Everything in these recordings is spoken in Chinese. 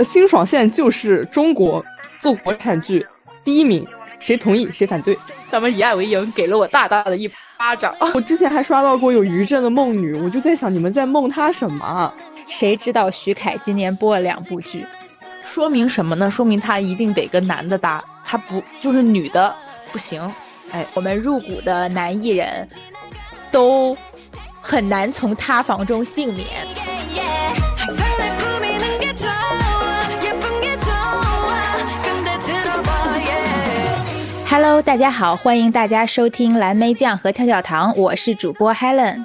呃，新爽现在就是中国做国产剧第一名，谁同意谁反对？咱们以爱为营，给了我大大的一巴掌。我之前还刷到过有于震的梦女，我就在想你们在梦她什么？谁知道徐凯今年播了两部剧，说明什么呢？说明他一定得跟男的搭，他不就是女的不行。哎，我们入股的男艺人，都很难从塌房中幸免。Hello，大家好，欢迎大家收听蓝莓酱和跳跳糖，我是主播 Helen。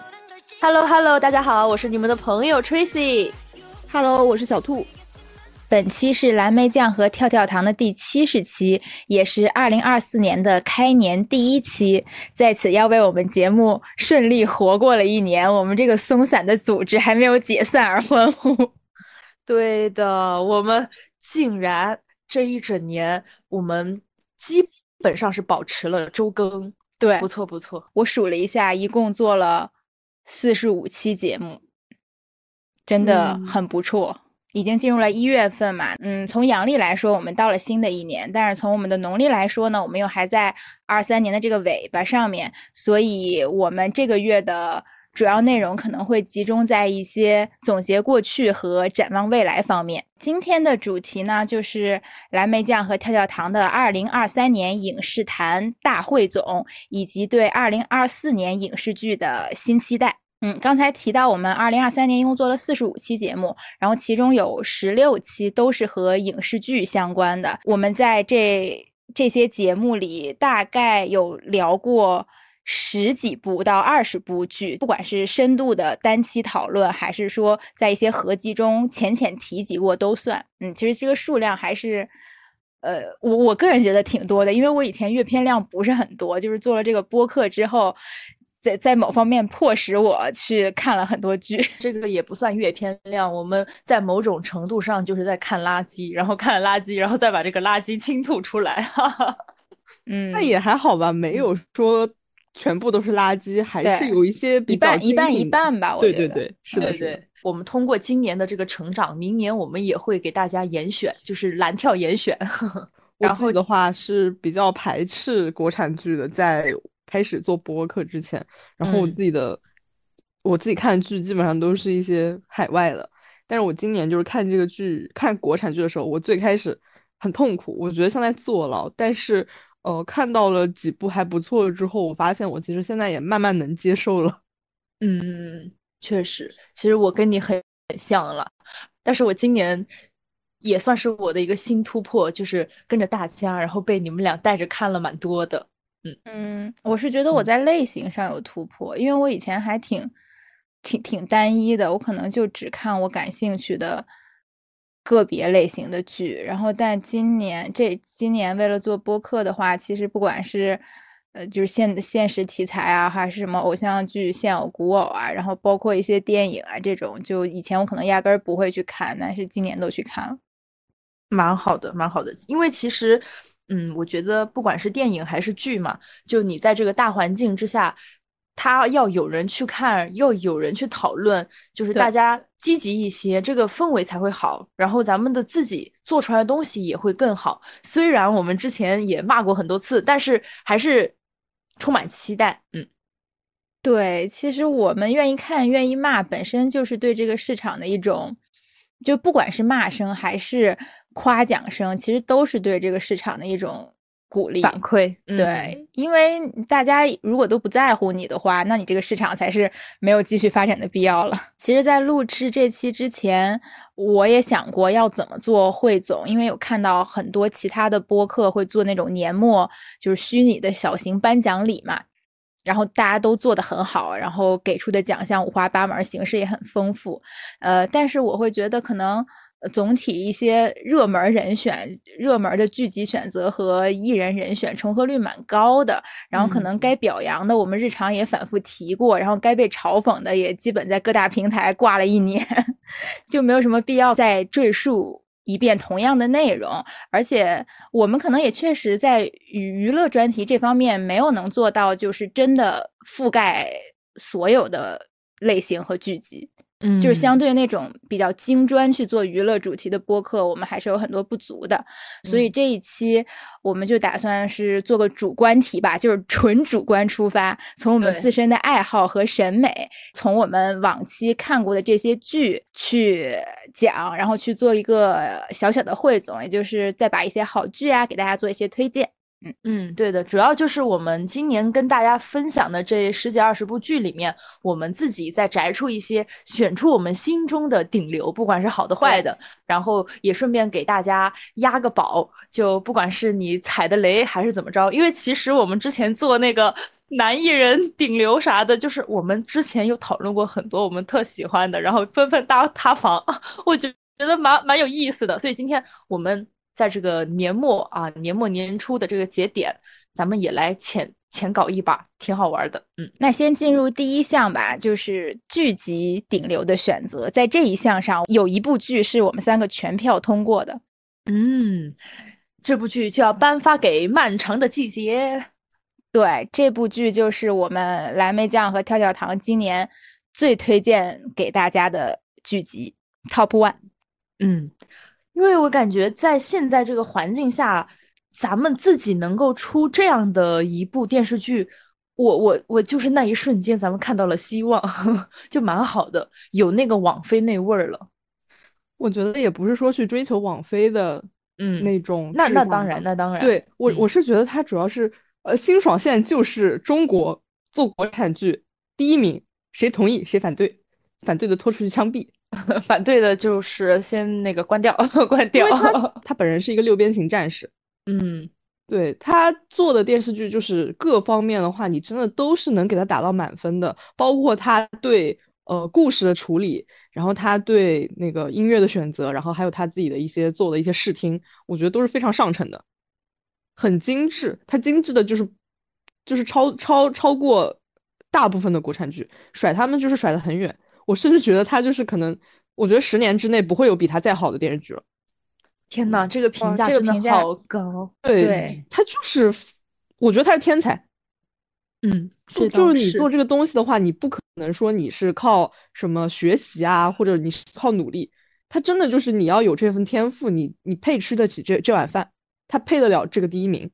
Hello Hello，大家好，我是你们的朋友 Tracy。Hello，我是小兔。本期是蓝莓酱和跳跳糖的第七十期，也是二零二四年的开年第一期，在此要为我们节目顺利活过了一年，我们这个松散的组织还没有解散而欢呼。对的，我们竟然这一整年，我们基。本上是保持了周更，对，不错不错。我数了一下，一共做了四十五期节目，真的很不错。已经进入了一月份嘛，嗯，从阳历来说，我们到了新的一年，但是从我们的农历来说呢，我们又还在二三年的这个尾巴上面，所以我们这个月的。主要内容可能会集中在一些总结过去和展望未来方面。今天的主题呢，就是蓝莓酱和跳跳糖的二零二三年影视坛大汇总，以及对二零二四年影视剧的新期待。嗯，刚才提到我们二零二三年一共做了四十五期节目，然后其中有十六期都是和影视剧相关的。我们在这这些节目里大概有聊过。十几部到二十部剧，不管是深度的单期讨论，还是说在一些合集中浅浅提及过，都算。嗯，其实这个数量还是，呃，我我个人觉得挺多的，因为我以前阅片量不是很多，就是做了这个播客之后，在在某方面迫使我去看了很多剧。这个也不算阅片量，我们在某种程度上就是在看垃圾，然后看垃圾，然后再把这个垃圾倾吐出来。哈哈，嗯，那也还好吧，没有说。全部都是垃圾，还是有一些一半一半一半吧。我对对对，是的，是的。我们通过今年的这个成长，明年我们也会给大家严选，就是蓝跳严选。然后的话是比较排斥国产剧的，在开始做播客之前，然后我自己的我自己看剧基本上都是一些海外的。但是我今年就是看这个剧，看国产剧的时候，我最开始很痛苦，我觉得像在坐牢，但是。呃，看到了几部还不错的之后，我发现我其实现在也慢慢能接受了。嗯，确实，其实我跟你很很像了，但是我今年也算是我的一个新突破，就是跟着大家，然后被你们俩带着看了蛮多的。嗯嗯，我是觉得我在类型上有突破，因为我以前还挺挺挺单一的，我可能就只看我感兴趣的。个别类型的剧，然后但今年这今年为了做播客的话，其实不管是呃就是现现实题材啊，还是什么偶像剧、现偶、古偶啊，然后包括一些电影啊这种，就以前我可能压根儿不会去看，但是今年都去看了，蛮好的，蛮好的。因为其实，嗯，我觉得不管是电影还是剧嘛，就你在这个大环境之下。他要有人去看，要有人去讨论，就是大家积极一些，这个氛围才会好。然后咱们的自己做出来的东西也会更好。虽然我们之前也骂过很多次，但是还是充满期待。嗯，对，其实我们愿意看、愿意骂，本身就是对这个市场的一种，就不管是骂声还是夸奖声，其实都是对这个市场的一种。鼓励反馈，对，因为大家如果都不在乎你的话，那你这个市场才是没有继续发展的必要了。其实，在录制这期之前，我也想过要怎么做汇总，因为有看到很多其他的播客会做那种年末就是虚拟的小型颁奖礼嘛，然后大家都做得很好，然后给出的奖项五花八门，形式也很丰富。呃，但是我会觉得可能。总体一些热门人选、热门的剧集选择和艺人人选重合率蛮高的，然后可能该表扬的我们日常也反复提过，然后该被嘲讽的也基本在各大平台挂了一年，就没有什么必要再赘述一遍同样的内容。而且我们可能也确实在娱乐专题这方面没有能做到，就是真的覆盖所有的类型和剧集。嗯，就是相对那种比较精专去做娱乐主题的播客，我们还是有很多不足的。所以这一期我们就打算是做个主观题吧，就是纯主观出发，从我们自身的爱好和审美，从我们往期看过的这些剧去讲，然后去做一个小小的汇总，也就是再把一些好剧啊给大家做一些推荐。嗯嗯，对的，主要就是我们今年跟大家分享的这十几二十部剧里面，我们自己再摘出一些，选出我们心中的顶流，不管是好的坏的，然后也顺便给大家压个宝，就不管是你踩的雷还是怎么着，因为其实我们之前做那个男艺人顶流啥的，就是我们之前有讨论过很多我们特喜欢的，然后纷纷搭塌房，我觉觉得蛮蛮有意思的，所以今天我们。在这个年末啊，年末年初的这个节点，咱们也来浅浅搞一把，挺好玩的。嗯，那先进入第一项吧，就是剧集顶流的选择。在这一项上，有一部剧是我们三个全票通过的。嗯，这部剧就要颁发给《漫长的季节》。对，这部剧就是我们蓝莓酱和跳跳糖今年最推荐给大家的剧集 Top One。嗯。因为我感觉在现在这个环境下，咱们自己能够出这样的一部电视剧，我我我就是那一瞬间，咱们看到了希望，就蛮好的，有那个网飞那味儿了。我觉得也不是说去追求网飞的，嗯，那种。那那当然，那当然。对我我是觉得它主要是，呃，新爽现在就是中国做国产剧第一名，谁同意谁反对，反对的拖出去枪毙。反对的就是先那个关掉，关掉。他他本人是一个六边形战士，嗯，对他做的电视剧就是各方面的话，你真的都是能给他打到满分的，包括他对呃故事的处理，然后他对那个音乐的选择，然后还有他自己的一些做的一些试听，我觉得都是非常上乘的，很精致。他精致的就是就是超超超过大部分的国产剧，甩他们就是甩的很远。我甚至觉得他就是可能，我觉得十年之内不会有比他再好的电视剧了。天呐，这个评价真的好高！对，他就是，我觉得他是天才。嗯，就就是你做这个东西的话，你不可能说你是靠什么学习啊，或者你是靠努力。他真的就是你要有这份天赋，你你配吃得起这这碗饭，他配得了这个第一名。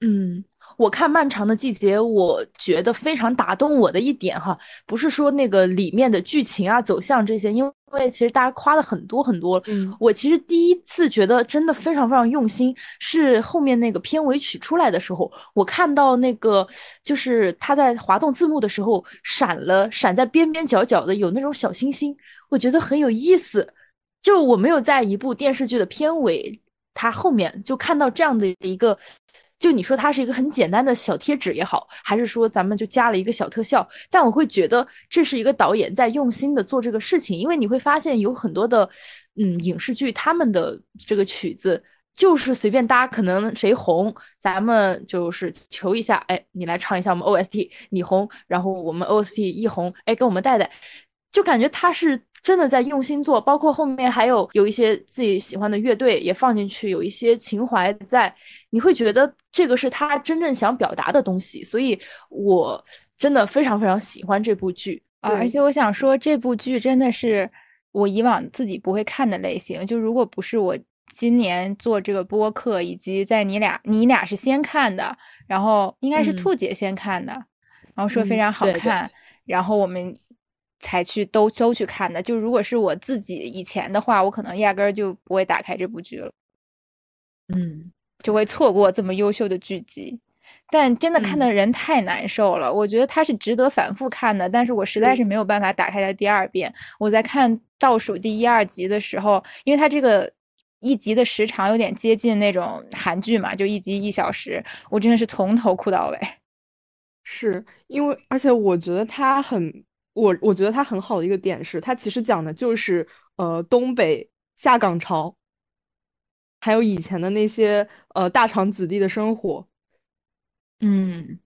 嗯。我看《漫长的季节》，我觉得非常打动我的一点哈，不是说那个里面的剧情啊、走向这些，因为其实大家夸了很多很多。嗯，我其实第一次觉得真的非常非常用心，是后面那个片尾曲出来的时候，我看到那个就是他在滑动字幕的时候闪了，闪在边边角角的有那种小星星，我觉得很有意思。就我没有在一部电视剧的片尾，它后面就看到这样的一个。就你说它是一个很简单的小贴纸也好，还是说咱们就加了一个小特效，但我会觉得这是一个导演在用心的做这个事情，因为你会发现有很多的，嗯，影视剧他们的这个曲子就是随便搭，可能谁红，咱们就是求一下，哎，你来唱一下我们 OST，你红，然后我们 OST 一红，哎，给我们带带，就感觉他是。真的在用心做，包括后面还有有一些自己喜欢的乐队也放进去，有一些情怀在，你会觉得这个是他真正想表达的东西，所以我真的非常非常喜欢这部剧啊！而且我想说，这部剧真的是我以往自己不会看的类型，就如果不是我今年做这个播客，以及在你俩你俩是先看的，然后应该是兔姐先看的，然后说非常好看，然后我们。才去都都去看的，就如果是我自己以前的话，我可能压根儿就不会打开这部剧了，嗯，就会错过这么优秀的剧集。但真的看的人太难受了，我觉得它是值得反复看的，但是我实在是没有办法打开它第二遍。我在看倒数第一二集的时候，因为它这个一集的时长有点接近那种韩剧嘛，就一集一小时，我真的是从头哭到尾。是因为，而且我觉得它很。我我觉得它很好的一个点是，它其实讲的就是呃东北下岗潮，还有以前的那些呃大厂子弟的生活。嗯，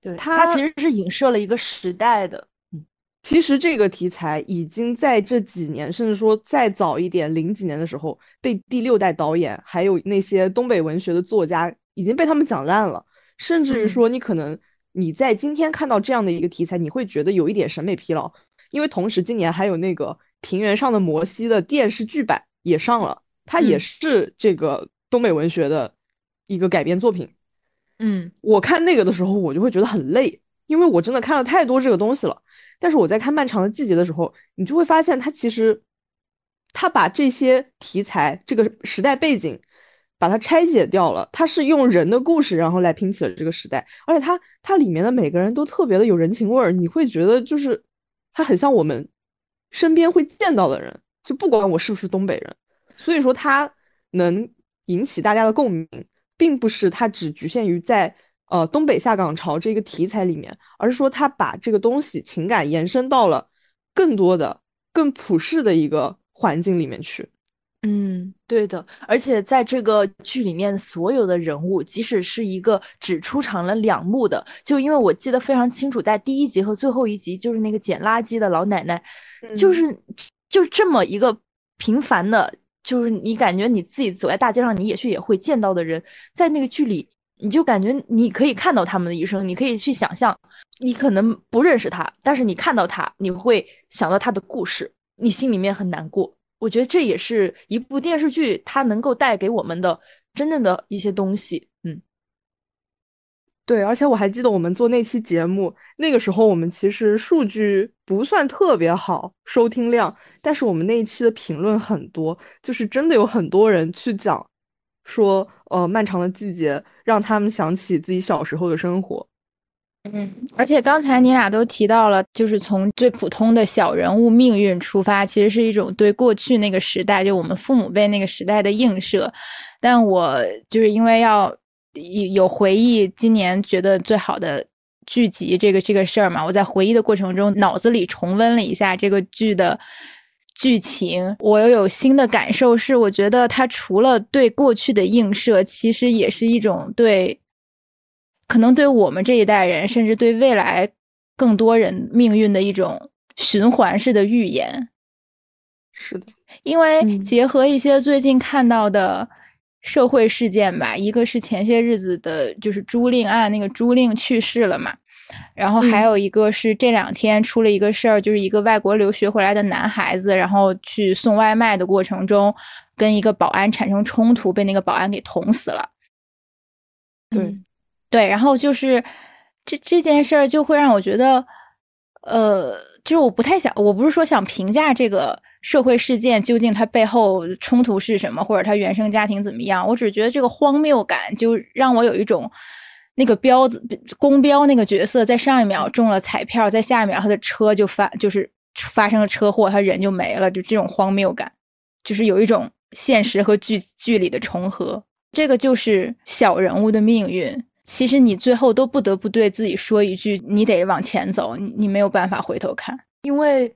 对，它其实是影射了一个时代的。嗯，其实这个题材已经在这几年，甚至说再早一点，零几年的时候，被第六代导演还有那些东北文学的作家已经被他们讲烂了，甚至于说你可能。你在今天看到这样的一个题材，你会觉得有一点审美疲劳，因为同时今年还有那个平原上的摩西的电视剧版也上了，它也是这个东北文学的一个改编作品。嗯，我看那个的时候，我就会觉得很累，因为我真的看了太多这个东西了。但是我在看《漫长的季节》的时候，你就会发现，它其实，它把这些题材、这个时代背景，把它拆解掉了。它是用人的故事，然后来拼起了这个时代。而且它它里面的每个人都特别的有人情味儿，你会觉得就是它很像我们身边会见到的人，就不管我是不是东北人。所以说，它能引起大家的共鸣，并不是它只局限于在。呃，东北下岗潮这个题材里面，而是说他把这个东西情感延伸到了更多的、更普世的一个环境里面去。嗯，对的。而且在这个剧里面，所有的人物，即使是一个只出场了两幕的，就因为我记得非常清楚，在第一集和最后一集，就是那个捡垃圾的老奶奶，就是就这么一个平凡的，就是你感觉你自己走在大街上，你也许也会见到的人，在那个剧里。你就感觉你可以看到他们的一生，你可以去想象，你可能不认识他，但是你看到他，你会想到他的故事，你心里面很难过。我觉得这也是一部电视剧它能够带给我们的真正的一些东西。嗯，对，而且我还记得我们做那期节目，那个时候我们其实数据不算特别好，收听量，但是我们那一期的评论很多，就是真的有很多人去讲。说，呃，漫长的季节让他们想起自己小时候的生活。嗯，而且刚才你俩都提到了，就是从最普通的小人物命运出发，其实是一种对过去那个时代，就我们父母辈那个时代的映射。但我就是因为要有回忆，今年觉得最好的剧集这个这个事儿嘛，我在回忆的过程中，脑子里重温了一下这个剧的。剧情，我又有新的感受，是我觉得它除了对过去的映射，其实也是一种对，可能对我们这一代人，甚至对未来更多人命运的一种循环式的预言。是的，因为结合一些最近看到的社会事件吧，一个是前些日子的，就是朱令案，那个朱令去世了嘛。然后还有一个是这两天出了一个事儿，就是一个外国留学回来的男孩子，然后去送外卖的过程中，跟一个保安产生冲突，被那个保安给捅死了。对，对，然后就是这这件事儿就会让我觉得，呃，就是我不太想，我不是说想评价这个社会事件究竟它背后冲突是什么，或者他原生家庭怎么样，我只是觉得这个荒谬感就让我有一种。那个彪子公彪那个角色，在上一秒中了彩票，在下一秒他的车就发就是发生了车祸，他人就没了，就这种荒谬感，就是有一种现实和剧剧里的重合。这个就是小人物的命运。其实你最后都不得不对自己说一句：你得往前走，你你没有办法回头看。因为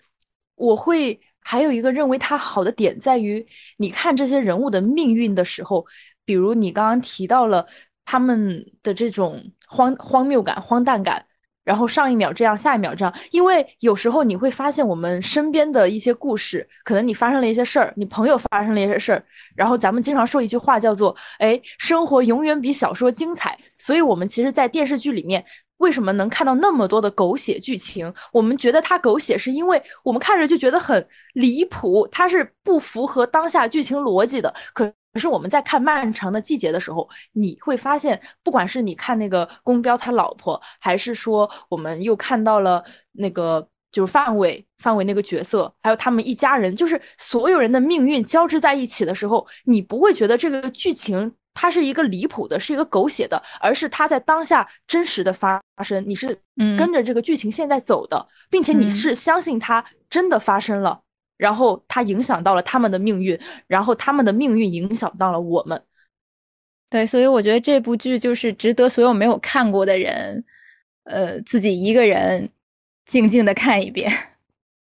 我会还有一个认为它好的点在于，你看这些人物的命运的时候，比如你刚刚提到了。他们的这种荒荒谬感、荒诞感，然后上一秒这样，下一秒这样，因为有时候你会发现，我们身边的一些故事，可能你发生了一些事儿，你朋友发生了一些事儿，然后咱们经常说一句话叫做“哎，生活永远比小说精彩”。所以，我们其实，在电视剧里面，为什么能看到那么多的狗血剧情？我们觉得它狗血，是因为我们看着就觉得很离谱，它是不符合当下剧情逻辑的。可是我们在看《漫长的季节》的时候，你会发现，不管是你看那个宫标他老婆，还是说我们又看到了那个就是范伟范伟那个角色，还有他们一家人，就是所有人的命运交织在一起的时候，你不会觉得这个剧情它是一个离谱的，是一个狗血的，而是它在当下真实的发生，你是跟着这个剧情现在走的，并且你是相信它真的发生了。然后它影响到了他们的命运，然后他们的命运影响到了我们。对，所以我觉得这部剧就是值得所有没有看过的人，呃，自己一个人静静的看一遍，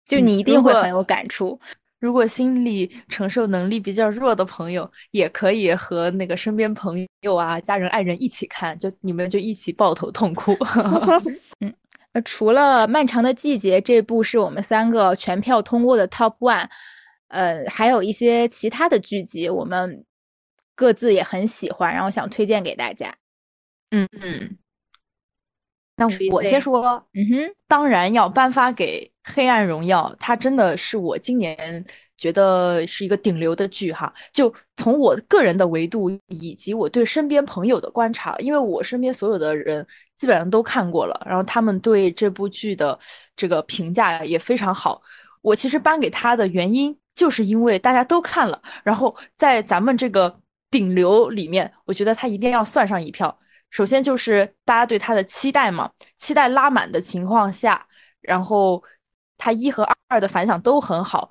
就你一定会很有感触。如果心理承受能力比较弱的朋友，也可以和那个身边朋友啊、家人、爱人一起看，就你们就一起抱头痛哭。嗯。呃，除了《漫长的季节》这部是我们三个全票通过的 Top One，呃，还有一些其他的剧集，我们各自也很喜欢，然后想推荐给大家。嗯嗯，那我先说，嗯哼，当然要颁发给《黑暗荣耀》，它真的是我今年觉得是一个顶流的剧哈。就从我个人的维度以及我对身边朋友的观察，因为我身边所有的人基本上都看过了，然后他们对这部剧的这个评价也非常好。我其实颁给他的原因，就是因为大家都看了，然后在咱们这个顶流里面，我觉得他一定要算上一票。首先就是大家对他的期待嘛，期待拉满的情况下，然后他一和二的反响都很好，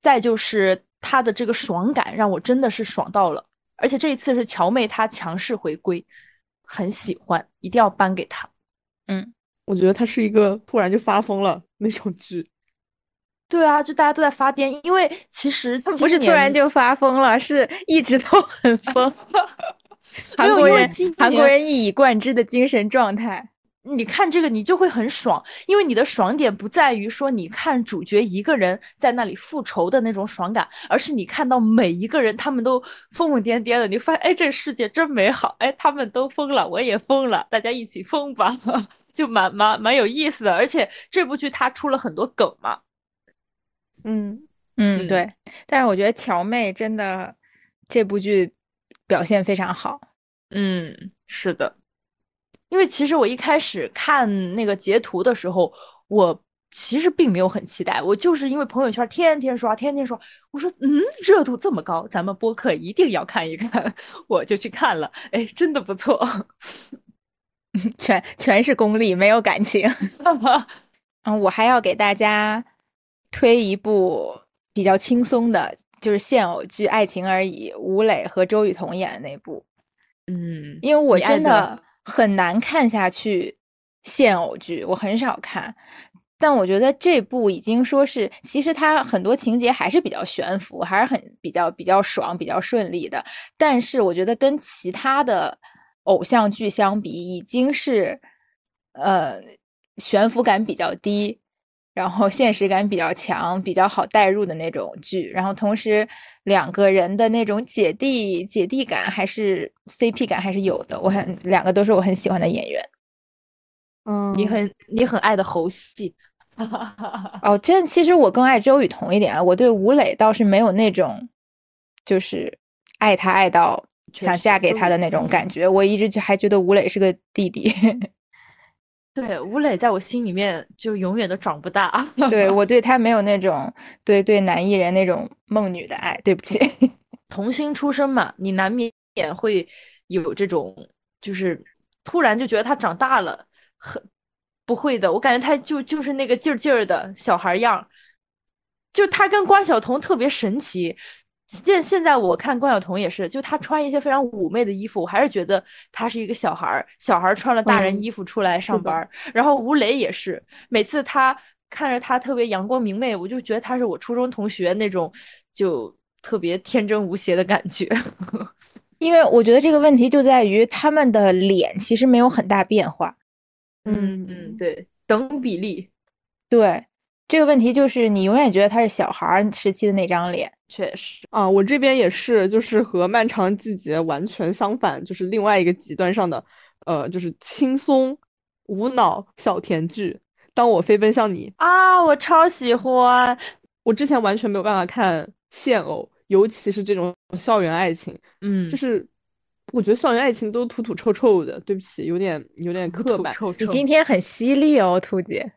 再就是他的这个爽感让我真的是爽到了，而且这一次是乔妹她强势回归，很喜欢，一定要颁给他。嗯，我觉得他是一个突然就发疯了那种剧。对啊，就大家都在发癫，因为其实不是突然就发疯了，是一直都很疯。韩国人，韩国人一以贯之的精神状态。你看这个，你就会很爽，因为你的爽点不在于说你看主角一个人在那里复仇的那种爽感，而是你看到每一个人他们都疯疯癫癫的，你发现哎，这个世界真美好，哎，他们都疯了，我也疯了，大家一起疯吧，就蛮蛮蛮有意思的。而且这部剧它出了很多梗嘛，嗯嗯，对。但是我觉得乔妹真的这部剧。表现非常好，嗯，是的，因为其实我一开始看那个截图的时候，我其实并没有很期待，我就是因为朋友圈天天刷，天天刷，我说嗯，热度这么高，咱们播客一定要看一看，我就去看了，哎，真的不错，全全是功利，没有感情。嗯，我还要给大家推一部比较轻松的。就是现偶剧《爱情而已》，吴磊和周雨彤演的那部，嗯，因为我真的很难看下去现偶剧，我很少看，但我觉得这部已经说是，其实它很多情节还是比较悬浮，还是很比较比较爽、比较顺利的，但是我觉得跟其他的偶像剧相比，已经是呃悬浮感比较低。然后现实感比较强，比较好代入的那种剧，然后同时两个人的那种姐弟姐弟感还是 CP 感还是有的，我很两个都是我很喜欢的演员。嗯，你很你很爱的猴戏。哦，这其实我更爱周雨彤一点啊，我对吴磊倒是没有那种就是爱他爱到想嫁给他的那种感觉，我一直就还觉得吴磊是个弟弟。对吴磊在我心里面就永远都长不大，对我对他没有那种对对男艺人那种梦女的爱，对不起，童星出身嘛，你难免会有这种，就是突然就觉得他长大了，很不会的，我感觉他就就是那个劲儿劲儿的小孩样，就他跟关晓彤特别神奇。现现在我看关晓彤也是，就她穿一些非常妩媚的衣服，我还是觉得她是一个小孩儿，小孩儿穿了大人衣服出来上班。然后吴磊也是，每次他看着他特别阳光明媚，我就觉得他是我初中同学那种，就特别天真无邪的感觉。因为我觉得这个问题就在于他们的脸其实没有很大变化。嗯嗯，对，等比例，对。这个问题就是你永远觉得他是小孩时期的那张脸，确实啊，我这边也是，就是和《漫长季节》完全相反，就是另外一个极端上的，呃，就是轻松无脑小甜剧。当我飞奔向你啊，我超喜欢。我之前完全没有办法看现偶，尤其是这种校园爱情，嗯，就是我觉得校园爱情都土土臭臭的。对不起，有点有点刻板。你今天很犀利哦，兔姐。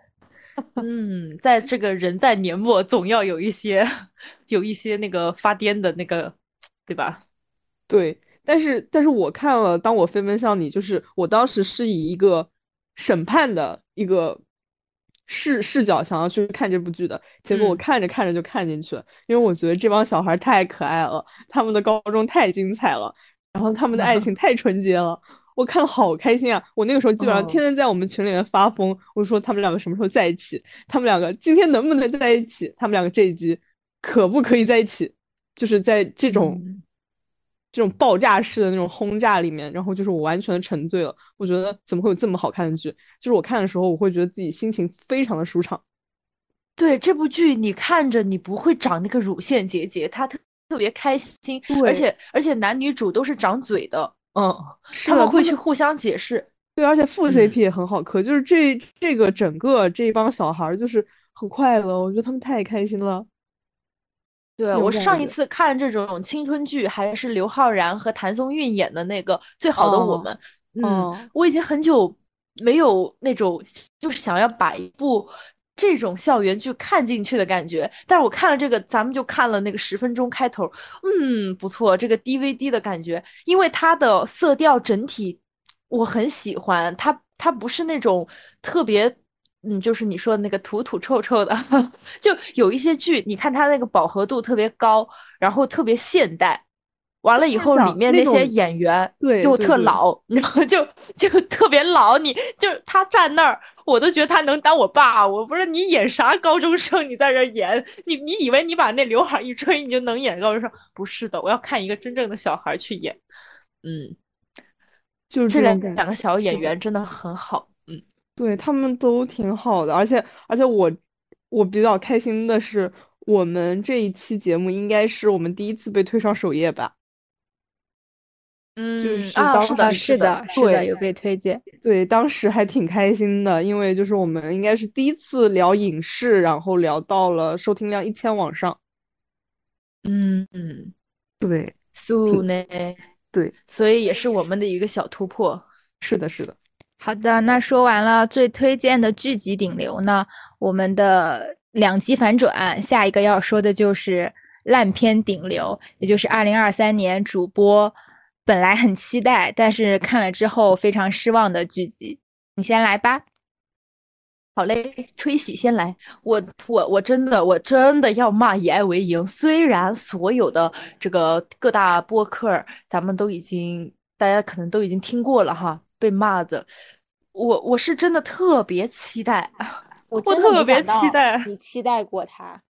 嗯，在这个人在年末，总要有一些，有一些那个发癫的那个，对吧？对，但是但是我看了《当我飞奔向你》，就是我当时是以一个审判的一个视视角想要去看这部剧的，结果我看着看着就看进去了，因为我觉得这帮小孩太可爱了，他们的高中太精彩了，然后他们的爱 情太纯洁了。我看好开心啊！我那个时候基本上天天在我们群里面发疯，我说他们两个什么时候在一起？他们两个今天能不能在一起？他们两个这一集可不可以在一起？就是在这种这种爆炸式的那种轰炸里面，然后就是我完全的沉醉了。我觉得怎么会有这么好看的剧？就是我看的时候，我会觉得自己心情非常的舒畅。对这部剧，你看着你不会长那个乳腺结节，他特特别开心，而且而且男女主都是长嘴的。嗯，他们会去互相解释，对，而且副 CP 也很好磕，就是这这个整个这帮小孩儿就是很快乐，我觉得他们太开心了。对我上一次看这种青春剧，还是刘昊然和谭松韵演的那个《最好的我们》。嗯，我已经很久没有那种就是想要把一部这种校园剧看进去的感觉。但是我看了这个，咱们就看了那个十分钟开头，嗯，不错，这个 DVD 的感觉，因为它的色调整体我很喜欢，它它不是那种特别。嗯，就是你说的那个土土臭臭的，就有一些剧，你看它那个饱和度特别高，然后特别现代，完了以后里面那些演员又特老，然后就就特别老，你就他站那儿，我都觉得他能当我爸。我不是你演啥高中生，你在这演，你你以为你把那刘海一吹，你就能演高中生？不是的，我要看一个真正的小孩去演。嗯，就是这两两个小演员真的很好。嗯对他们都挺好的，而且而且我我比较开心的是，我们这一期节目应该是我们第一次被推上首页吧？嗯，就是当时是的，是的，有被推荐。对，当时还挺开心的，因为就是我们应该是第一次聊影视，然后聊到了收听量一千往上。嗯嗯，对，素呢？对，所以也是我们的一个小突破。是的，是的。好的，那说完了最推荐的剧集顶流呢，我们的两极反转，下一个要说的就是烂片顶流，也就是二零二三年主播本来很期待，但是看了之后非常失望的剧集。你先来吧。好嘞，吹喜先来。我我我真的我真的要骂以爱为营，虽然所有的这个各大播客咱们都已经大家可能都已经听过了哈，被骂的。我我是真的特别期待，我特别期待。你期待过他？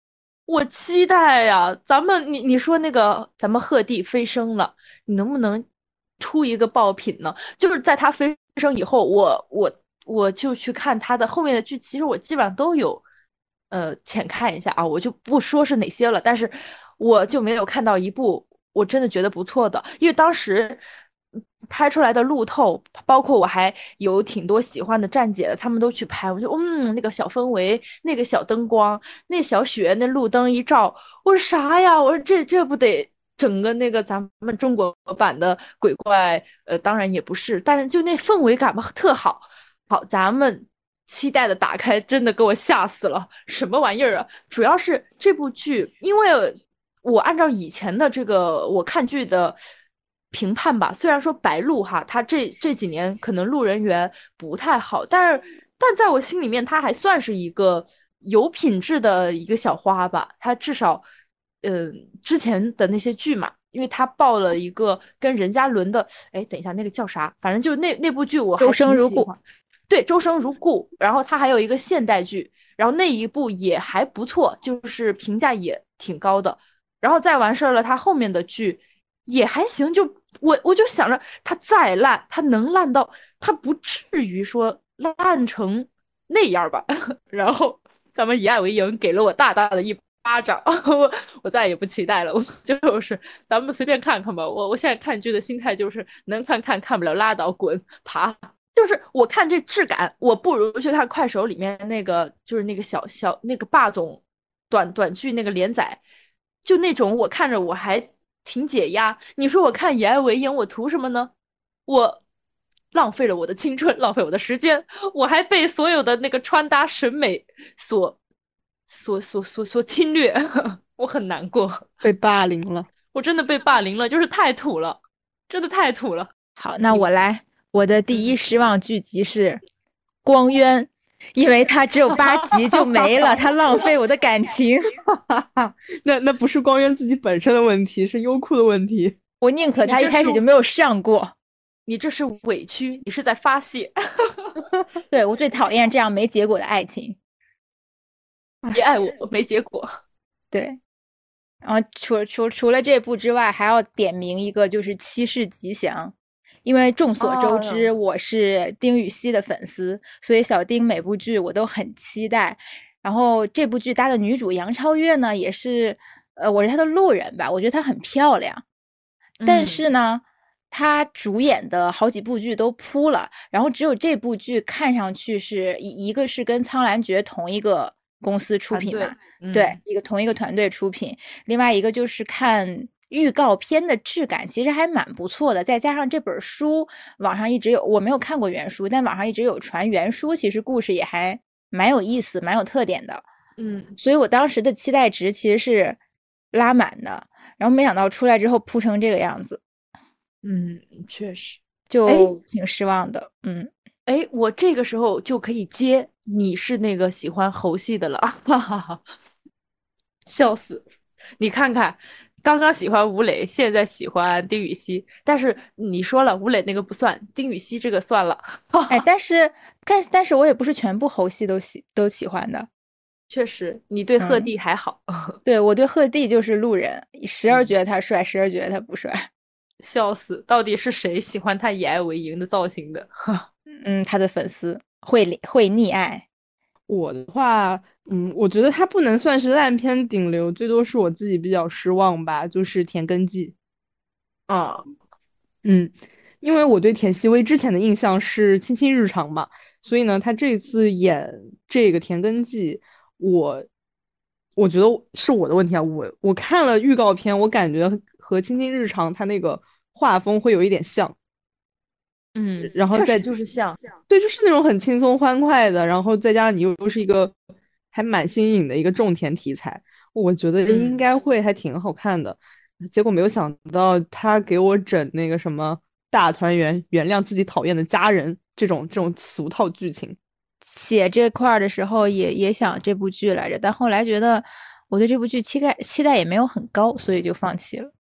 我期待呀！咱们你你说那个咱们鹤棣飞升了，你能不能出一个爆品呢？就是在他飞升以后，我我我就去看他的后面的剧，其实我基本上都有呃浅看一下啊，我就不说是哪些了，但是我就没有看到一部我真的觉得不错的，因为当时。拍出来的路透，包括我还有挺多喜欢的站姐的，他们都去拍，我就嗯，那个小氛围，那个小灯光，那小雪，那路灯一照，我说啥呀？我说这这不得整个那个咱们中国版的鬼怪？呃，当然也不是，但是就那氛围感吧，特好。好，咱们期待的打开，真的给我吓死了，什么玩意儿啊？主要是这部剧，因为我按照以前的这个我看剧的。评判吧，虽然说白鹿哈，他这这几年可能路人缘不太好，但是但在我心里面，他还算是一个有品质的一个小花吧。他至少，嗯，之前的那些剧嘛，因为他报了一个跟任嘉伦的，哎，等一下那个叫啥？反正就那那部剧我还挺喜欢。对，周生如故。然后他还有一个现代剧，然后那一部也还不错，就是评价也挺高的。然后再完事儿了，他后面的剧也还行，就。我我就想着，他再烂，他能烂到他不至于说烂成那样吧？然后咱们以爱为营给了我大大的一巴掌，我我再也不期待了。我就是咱们随便看看吧。我我现在看剧的心态就是能看看看不了拉倒，滚爬。就是我看这质感，我不如去看快手里面那个，就是那个小小那个霸总短短剧那个连载，就那种我看着我还。挺解压，你说我看以爱为营，我图什么呢？我浪费了我的青春，浪费我的时间，我还被所有的那个穿搭审美所、所、所、所、所侵略，我很难过，被霸凌了，我真的被霸凌了，就是太土了，真的太土了。好，那我来，我的第一失望剧集是《光渊》。因为他只有八集就没了，他浪费我的感情。那那不是光源自己本身的问题，是优酷的问题。我宁可他一开始就没有上过。你这是委屈，你是在发泄。对我最讨厌这样没结果的爱情。别爱我，没结果。对。然后除除除了这部之外，还要点名一个，就是《七世吉祥》。因为众所周知，我是丁禹兮的粉丝，所以小丁每部剧我都很期待。然后这部剧搭的女主杨超越呢，也是，呃，我是她的路人吧，我觉得她很漂亮。但是呢，她主演的好几部剧都扑了，然后只有这部剧看上去是一一个是跟《苍兰诀》同一个公司出品嘛，对，一个同一个团队出品，另外一个就是看。预告片的质感其实还蛮不错的，再加上这本书，网上一直有我没有看过原书，但网上一直有传原书，其实故事也还蛮有意思、蛮有特点的。嗯，所以我当时的期待值其实是拉满的，然后没想到出来之后铺成这个样子。嗯，确实就挺失望的。嗯，哎，我这个时候就可以接你是那个喜欢猴戏的了，哈哈哈，笑死！你看看。刚刚喜欢吴磊，现在喜欢丁禹兮，但是你说了吴磊那个不算，丁禹兮这个算了。哎，但是但但是我也不是全部猴戏都喜都喜欢的。确实，你对鹤棣还好。对我对鹤棣就是路人，时而觉得他帅，时而觉得他不帅。笑死，到底是谁喜欢他以爱为营的造型的？嗯，他的粉丝会会溺爱。我的话。嗯，我觉得它不能算是烂片顶流，最多是我自己比较失望吧。就是《田耕记》啊，嗯，因为我对田曦薇之前的印象是《亲亲日常》嘛，所以呢，他这次演这个《田耕记》，我我觉得是我的问题啊。我我看了预告片，我感觉和《亲亲日常》它那个画风会有一点像，嗯，然后再就是像，对，就是那种很轻松欢快的，然后再加上你又又是一个。还蛮新颖的一个种田题材，我觉得应该会还挺好看的。结果没有想到他给我整那个什么大团圆，原谅自己讨厌的家人这种这种俗套剧情。写这块儿的时候也也想这部剧来着，但后来觉得我对这部剧期待期待也没有很高，所以就放弃了。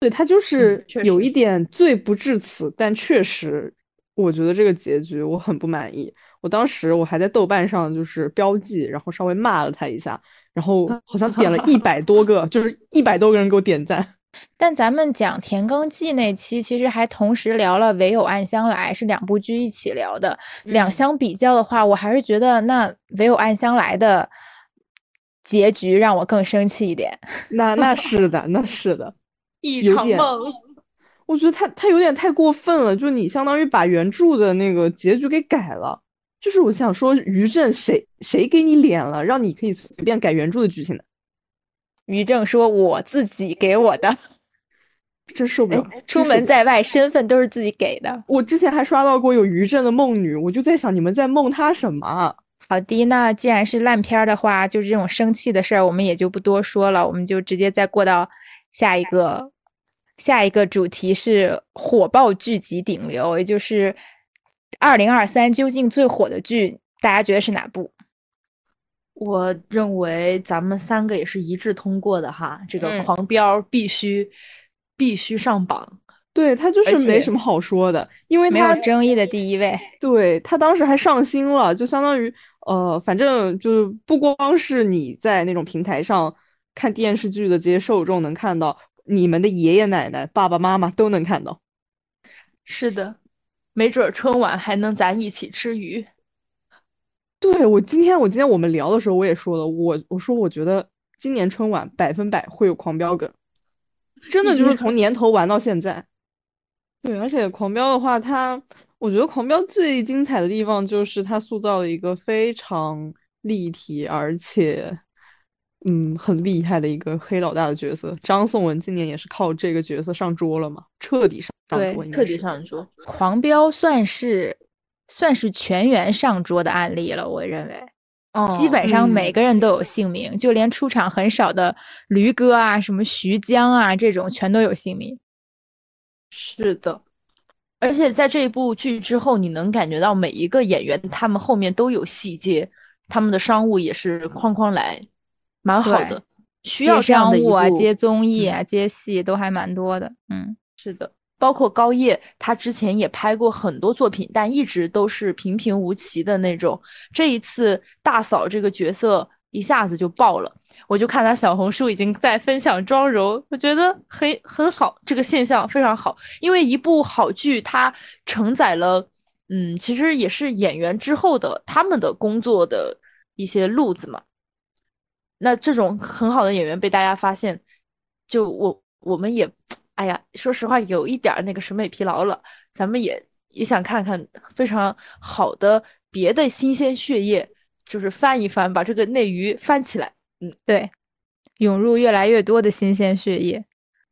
对他就是有一点罪不至此，但确实我觉得这个结局我很不满意。我当时我还在豆瓣上就是标记，然后稍微骂了他一下，然后好像点了一 百多个，就是一百多个人给我点赞。但咱们讲《田耕记》那期，其实还同时聊了《唯有暗香来》，是两部剧一起聊的。两相比较的话，我还是觉得那《唯有暗香来》的结局让我更生气一点。那那是的，那是的，一场梦。我觉得他他有点太过分了，就你相当于把原著的那个结局给改了。就是我想说，于正谁谁给你脸了，让你可以随便改原著的剧情的？于正说：“我自己给我的，真受不了！出门在外，身份都是自己给的。”我之前还刷到过有于正的梦女，我就在想，你们在梦他什么？好的，那既然是烂片的话，就是这种生气的事儿，我们也就不多说了，我们就直接再过到下一个，下一个主题是火爆剧集顶流，也就是。二零二三究竟最火的剧，大家觉得是哪部？我认为咱们三个也是一致通过的哈，这个《狂飙》必须必须上榜。对他就是没什么好说的，因为没有争议的第一位。对他当时还上新了，就相当于呃，反正就是不光是你在那种平台上看电视剧的这些受众能看到，你们的爷爷奶奶、爸爸妈妈都能看到。是的。没准春晚还能咱一起吃鱼。对我今天我今天我们聊的时候我也说了，我我说我觉得今年春晚百分百会有狂飙梗，真的就是从年头玩到现在。对，而且狂飙的话，它我觉得狂飙最精彩的地方就是它塑造了一个非常立体而且。嗯，很厉害的一个黑老大的角色，张颂文今年也是靠这个角色上桌了嘛，彻底上桌，彻底上桌。狂飙算是算是全员上桌的案例了，我认为，基本上每个人都有姓名，就连出场很少的驴哥啊、什么徐江啊这种，全都有姓名。是的，而且在这部剧之后，你能感觉到每一个演员他们后面都有细节，他们的商务也是哐哐来。蛮好的，需要这样的啊，接综艺啊，接戏都还蛮多的。嗯，是的，包括高叶，他之前也拍过很多作品，但一直都是平平无奇的那种。这一次大嫂这个角色一下子就爆了，我就看他小红书已经在分享妆容，我觉得很很好，这个现象非常好。因为一部好剧，它承载了，嗯，其实也是演员之后的他们的工作的一些路子嘛。那这种很好的演员被大家发现，就我我们也哎呀，说实话有一点那个审美疲劳了，咱们也也想看看非常好的别的新鲜血液，就是翻一翻，把这个内娱翻起来。嗯，对，涌入越来越多的新鲜血液。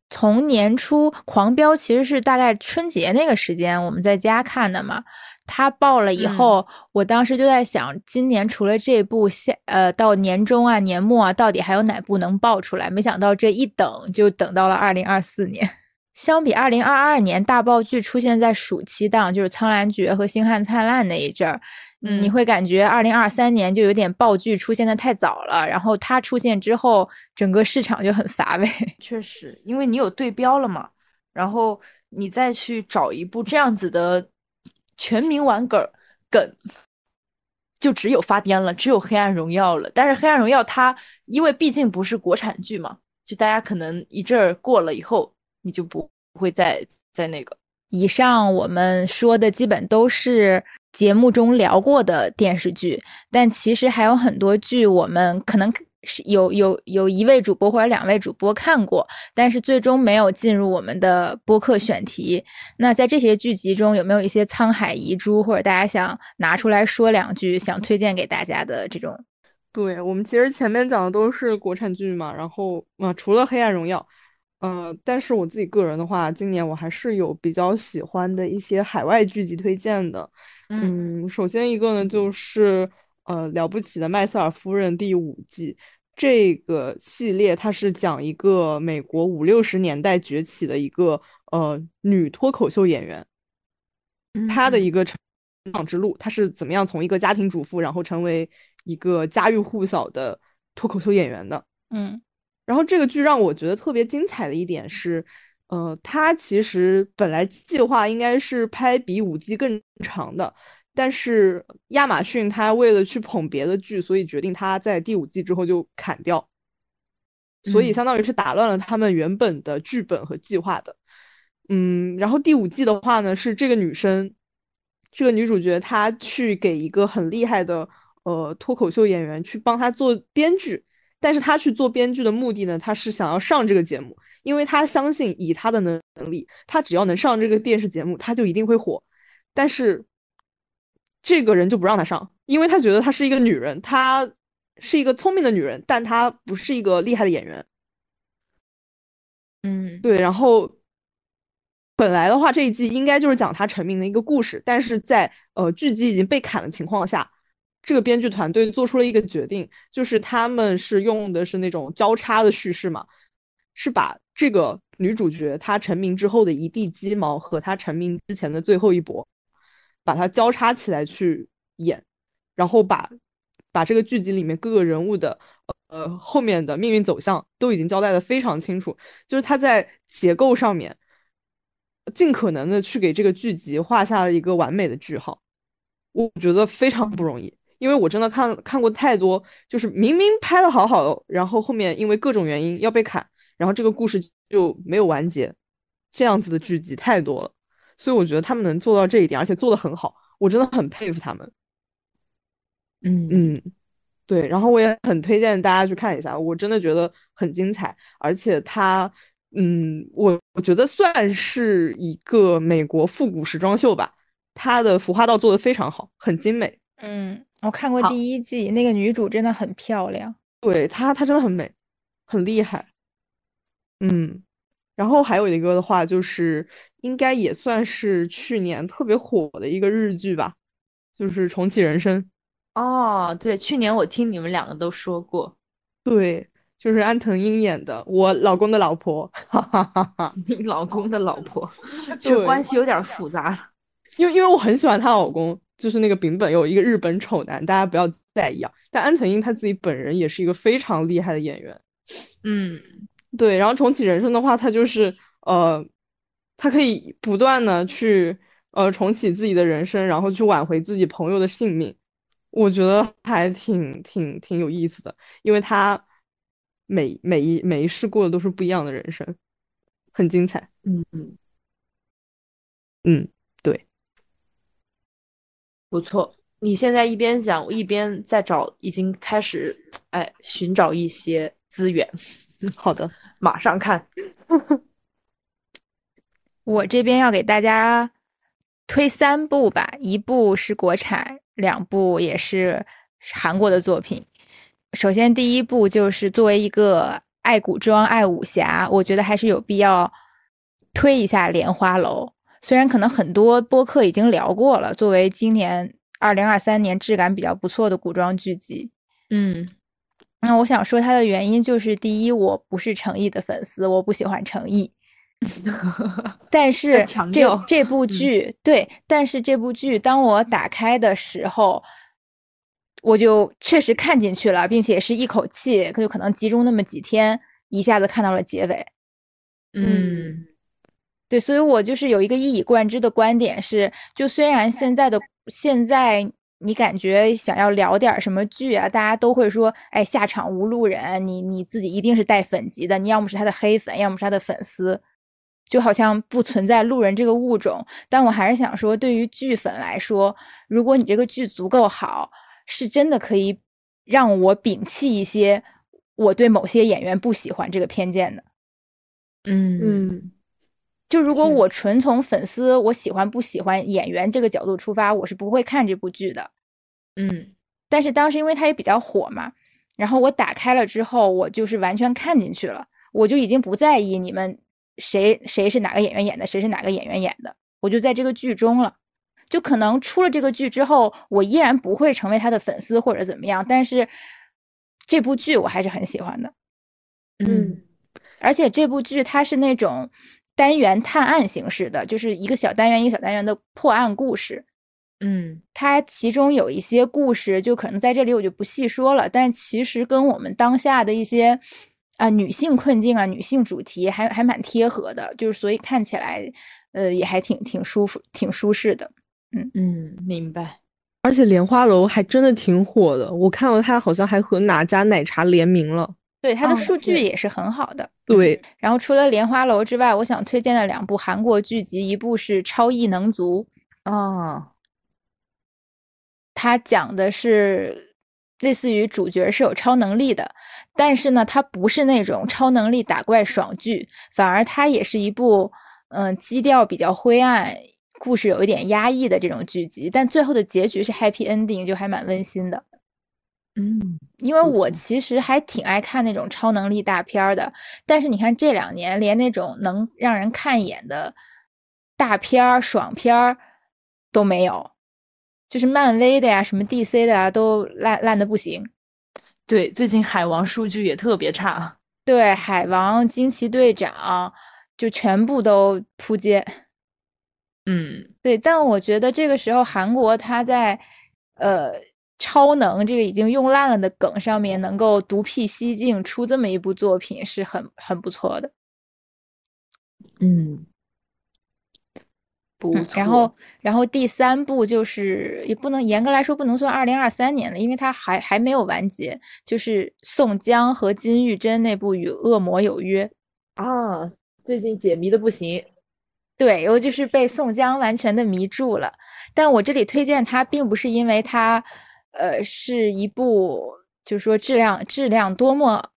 从年初狂飙其实是大概春节那个时间，我们在家看的嘛。他爆了以后，我当时就在想，今年除了这部，下呃到年终啊、年末啊，到底还有哪部能爆出来？没想到这一等就等到了二零二四年。相比二零二二年大爆剧出现在暑期档，就是《苍兰诀》和《星汉灿烂》那一阵儿，你会感觉二零二三年就有点爆剧出现的太早了。然后它出现之后，整个市场就很乏味。确实，因为你有对标了嘛，然后你再去找一部这样子的全民玩梗梗，就只有发癫了，只有《黑暗荣耀》了。但是《黑暗荣耀》它因为毕竟不是国产剧嘛，就大家可能一阵儿过了以后。你就不会再再那个。以上我们说的基本都是节目中聊过的电视剧，但其实还有很多剧，我们可能是有有有一位主播或者两位主播看过，但是最终没有进入我们的播客选题。那在这些剧集中，有没有一些沧海遗珠，或者大家想拿出来说两句，想推荐给大家的这种？对我们其实前面讲的都是国产剧嘛，然后啊，除了《黑暗荣耀》。呃，但是我自己个人的话，今年我还是有比较喜欢的一些海外剧集推荐的。嗯，首先一个呢，就是呃，《了不起的麦瑟尔夫人》第五季这个系列，它是讲一个美国五六十年代崛起的一个呃女脱口秀演员，她的一个成长之路，她是怎么样从一个家庭主妇，然后成为一个家喻户晓的脱口秀演员的。嗯。然后这个剧让我觉得特别精彩的一点是，呃，它其实本来计划应该是拍比五季更长的，但是亚马逊他为了去捧别的剧，所以决定他在第五季之后就砍掉，所以相当于是打乱了他们原本的剧本和计划的。嗯，然后第五季的话呢，是这个女生，这个女主角她去给一个很厉害的呃脱口秀演员去帮她做编剧。但是她去做编剧的目的呢？她是想要上这个节目，因为她相信以她的能力，她只要能上这个电视节目，她就一定会火。但是这个人就不让他上，因为他觉得她是一个女人，她是一个聪明的女人，但她不是一个厉害的演员。嗯，对。然后本来的话，这一季应该就是讲她成名的一个故事，但是在呃剧集已经被砍的情况下。这个编剧团队做出了一个决定，就是他们是用的是那种交叉的叙事嘛，是把这个女主角她成名之后的一地鸡毛和她成名之前的最后一搏，把它交叉起来去演，然后把把这个剧集里面各个人物的呃后面的命运走向都已经交代的非常清楚，就是他在结构上面尽可能的去给这个剧集画下了一个完美的句号，我觉得非常不容易。因为我真的看看过太多，就是明明拍的好好，然后后面因为各种原因要被砍，然后这个故事就没有完结，这样子的剧集太多了，所以我觉得他们能做到这一点，而且做的很好，我真的很佩服他们。嗯嗯，对，然后我也很推荐大家去看一下，我真的觉得很精彩，而且它，嗯，我我觉得算是一个美国复古时装秀吧，它的服化道做的非常好，很精美。嗯。我看过第一季，那个女主真的很漂亮，对她，她真的很美，很厉害。嗯，然后还有一个的话，就是应该也算是去年特别火的一个日剧吧，就是《重启人生》。哦，对，去年我听你们两个都说过，对，就是安藤英演的，我老公的老婆，哈哈哈哈。你 老公的老婆，这关系有点复杂。因为因为我很喜欢她老公。就是那个丙本有一个日本丑男，大家不要在意啊。但安藤英他自己本人也是一个非常厉害的演员，嗯，对。然后重启人生的话，他就是呃，他可以不断的去呃重启自己的人生，然后去挽回自己朋友的性命。我觉得还挺挺挺有意思的，因为他每每一每一世过的都是不一样的人生，很精彩。嗯嗯嗯。对不错，你现在一边讲，我一边在找，已经开始哎寻找一些资源。好的，马上看。我这边要给大家推三部吧，一部是国产，两部也是韩国的作品。首先，第一部就是作为一个爱古装、爱武侠，我觉得还是有必要推一下《莲花楼》。虽然可能很多播客已经聊过了，作为今年二零二三年质感比较不错的古装剧集，嗯，那我想说它的原因就是，第一，我不是诚毅的粉丝，我不喜欢诚毅。但是这这部剧对，但是这部剧当我打开的时候，我就确实看进去了，并且是一口气，就可能集中那么几天，一下子看到了结尾。嗯，对，所以我就是有一个一以贯之的观点是，就虽然现在的现在你感觉想要聊点什么剧啊，大家都会说，哎，下场无路人，你你自己一定是带粉级的，你要么是他的黑粉，要么是他的粉丝。就好像不存在路人这个物种，但我还是想说，对于剧粉来说，如果你这个剧足够好，是真的可以让我摒弃一些我对某些演员不喜欢这个偏见的。嗯嗯，就如果我纯从粉丝我喜欢不喜欢演员这个角度出发，我是不会看这部剧的。嗯，但是当时因为它也比较火嘛，然后我打开了之后，我就是完全看进去了，我就已经不在意你们。谁谁是哪个演员演的，谁是哪个演员演的，我就在这个剧中了。就可能出了这个剧之后，我依然不会成为他的粉丝或者怎么样，但是这部剧我还是很喜欢的。嗯，而且这部剧它是那种单元探案形式的，就是一个小单元一个小单元的破案故事。嗯，它其中有一些故事，就可能在这里我就不细说了，但其实跟我们当下的一些。啊，女性困境啊，女性主题还还蛮贴合的，就是所以看起来，呃，也还挺挺舒服、挺舒适的。嗯嗯，明白。而且莲花楼还真的挺火的，我看到它好像还和哪家奶茶联名了。对，它的数据也是很好的。对。然后除了莲花楼之外，我想推荐的两部韩国剧集，一部是《超异能族》啊，它讲的是类似于主角是有超能力的。但是呢，它不是那种超能力打怪爽剧，反而它也是一部，嗯，基调比较灰暗、故事有一点压抑的这种剧集。但最后的结局是 happy ending，就还蛮温馨的。嗯，因为我其实还挺爱看那种超能力大片的，但是你看这两年连那种能让人看一眼的大片儿、爽片儿都没有，就是漫威的呀、什么 DC 的呀，都烂烂的不行。对，最近海王数据也特别差。对，海王、惊奇队长就全部都扑街。嗯，对，但我觉得这个时候韩国他在呃超能这个已经用烂了的梗上面，能够独辟蹊径出这么一部作品，是很很不错的。嗯。不错然后，然后第三部就是也不能严格来说不能算二零二三年了，因为它还还没有完结。就是宋江和金玉珍那部《与恶魔有约》啊，最近解谜的不行。对，我就是被宋江完全的迷住了。但我这里推荐他，并不是因为它，呃，是一部就是说质量质量多么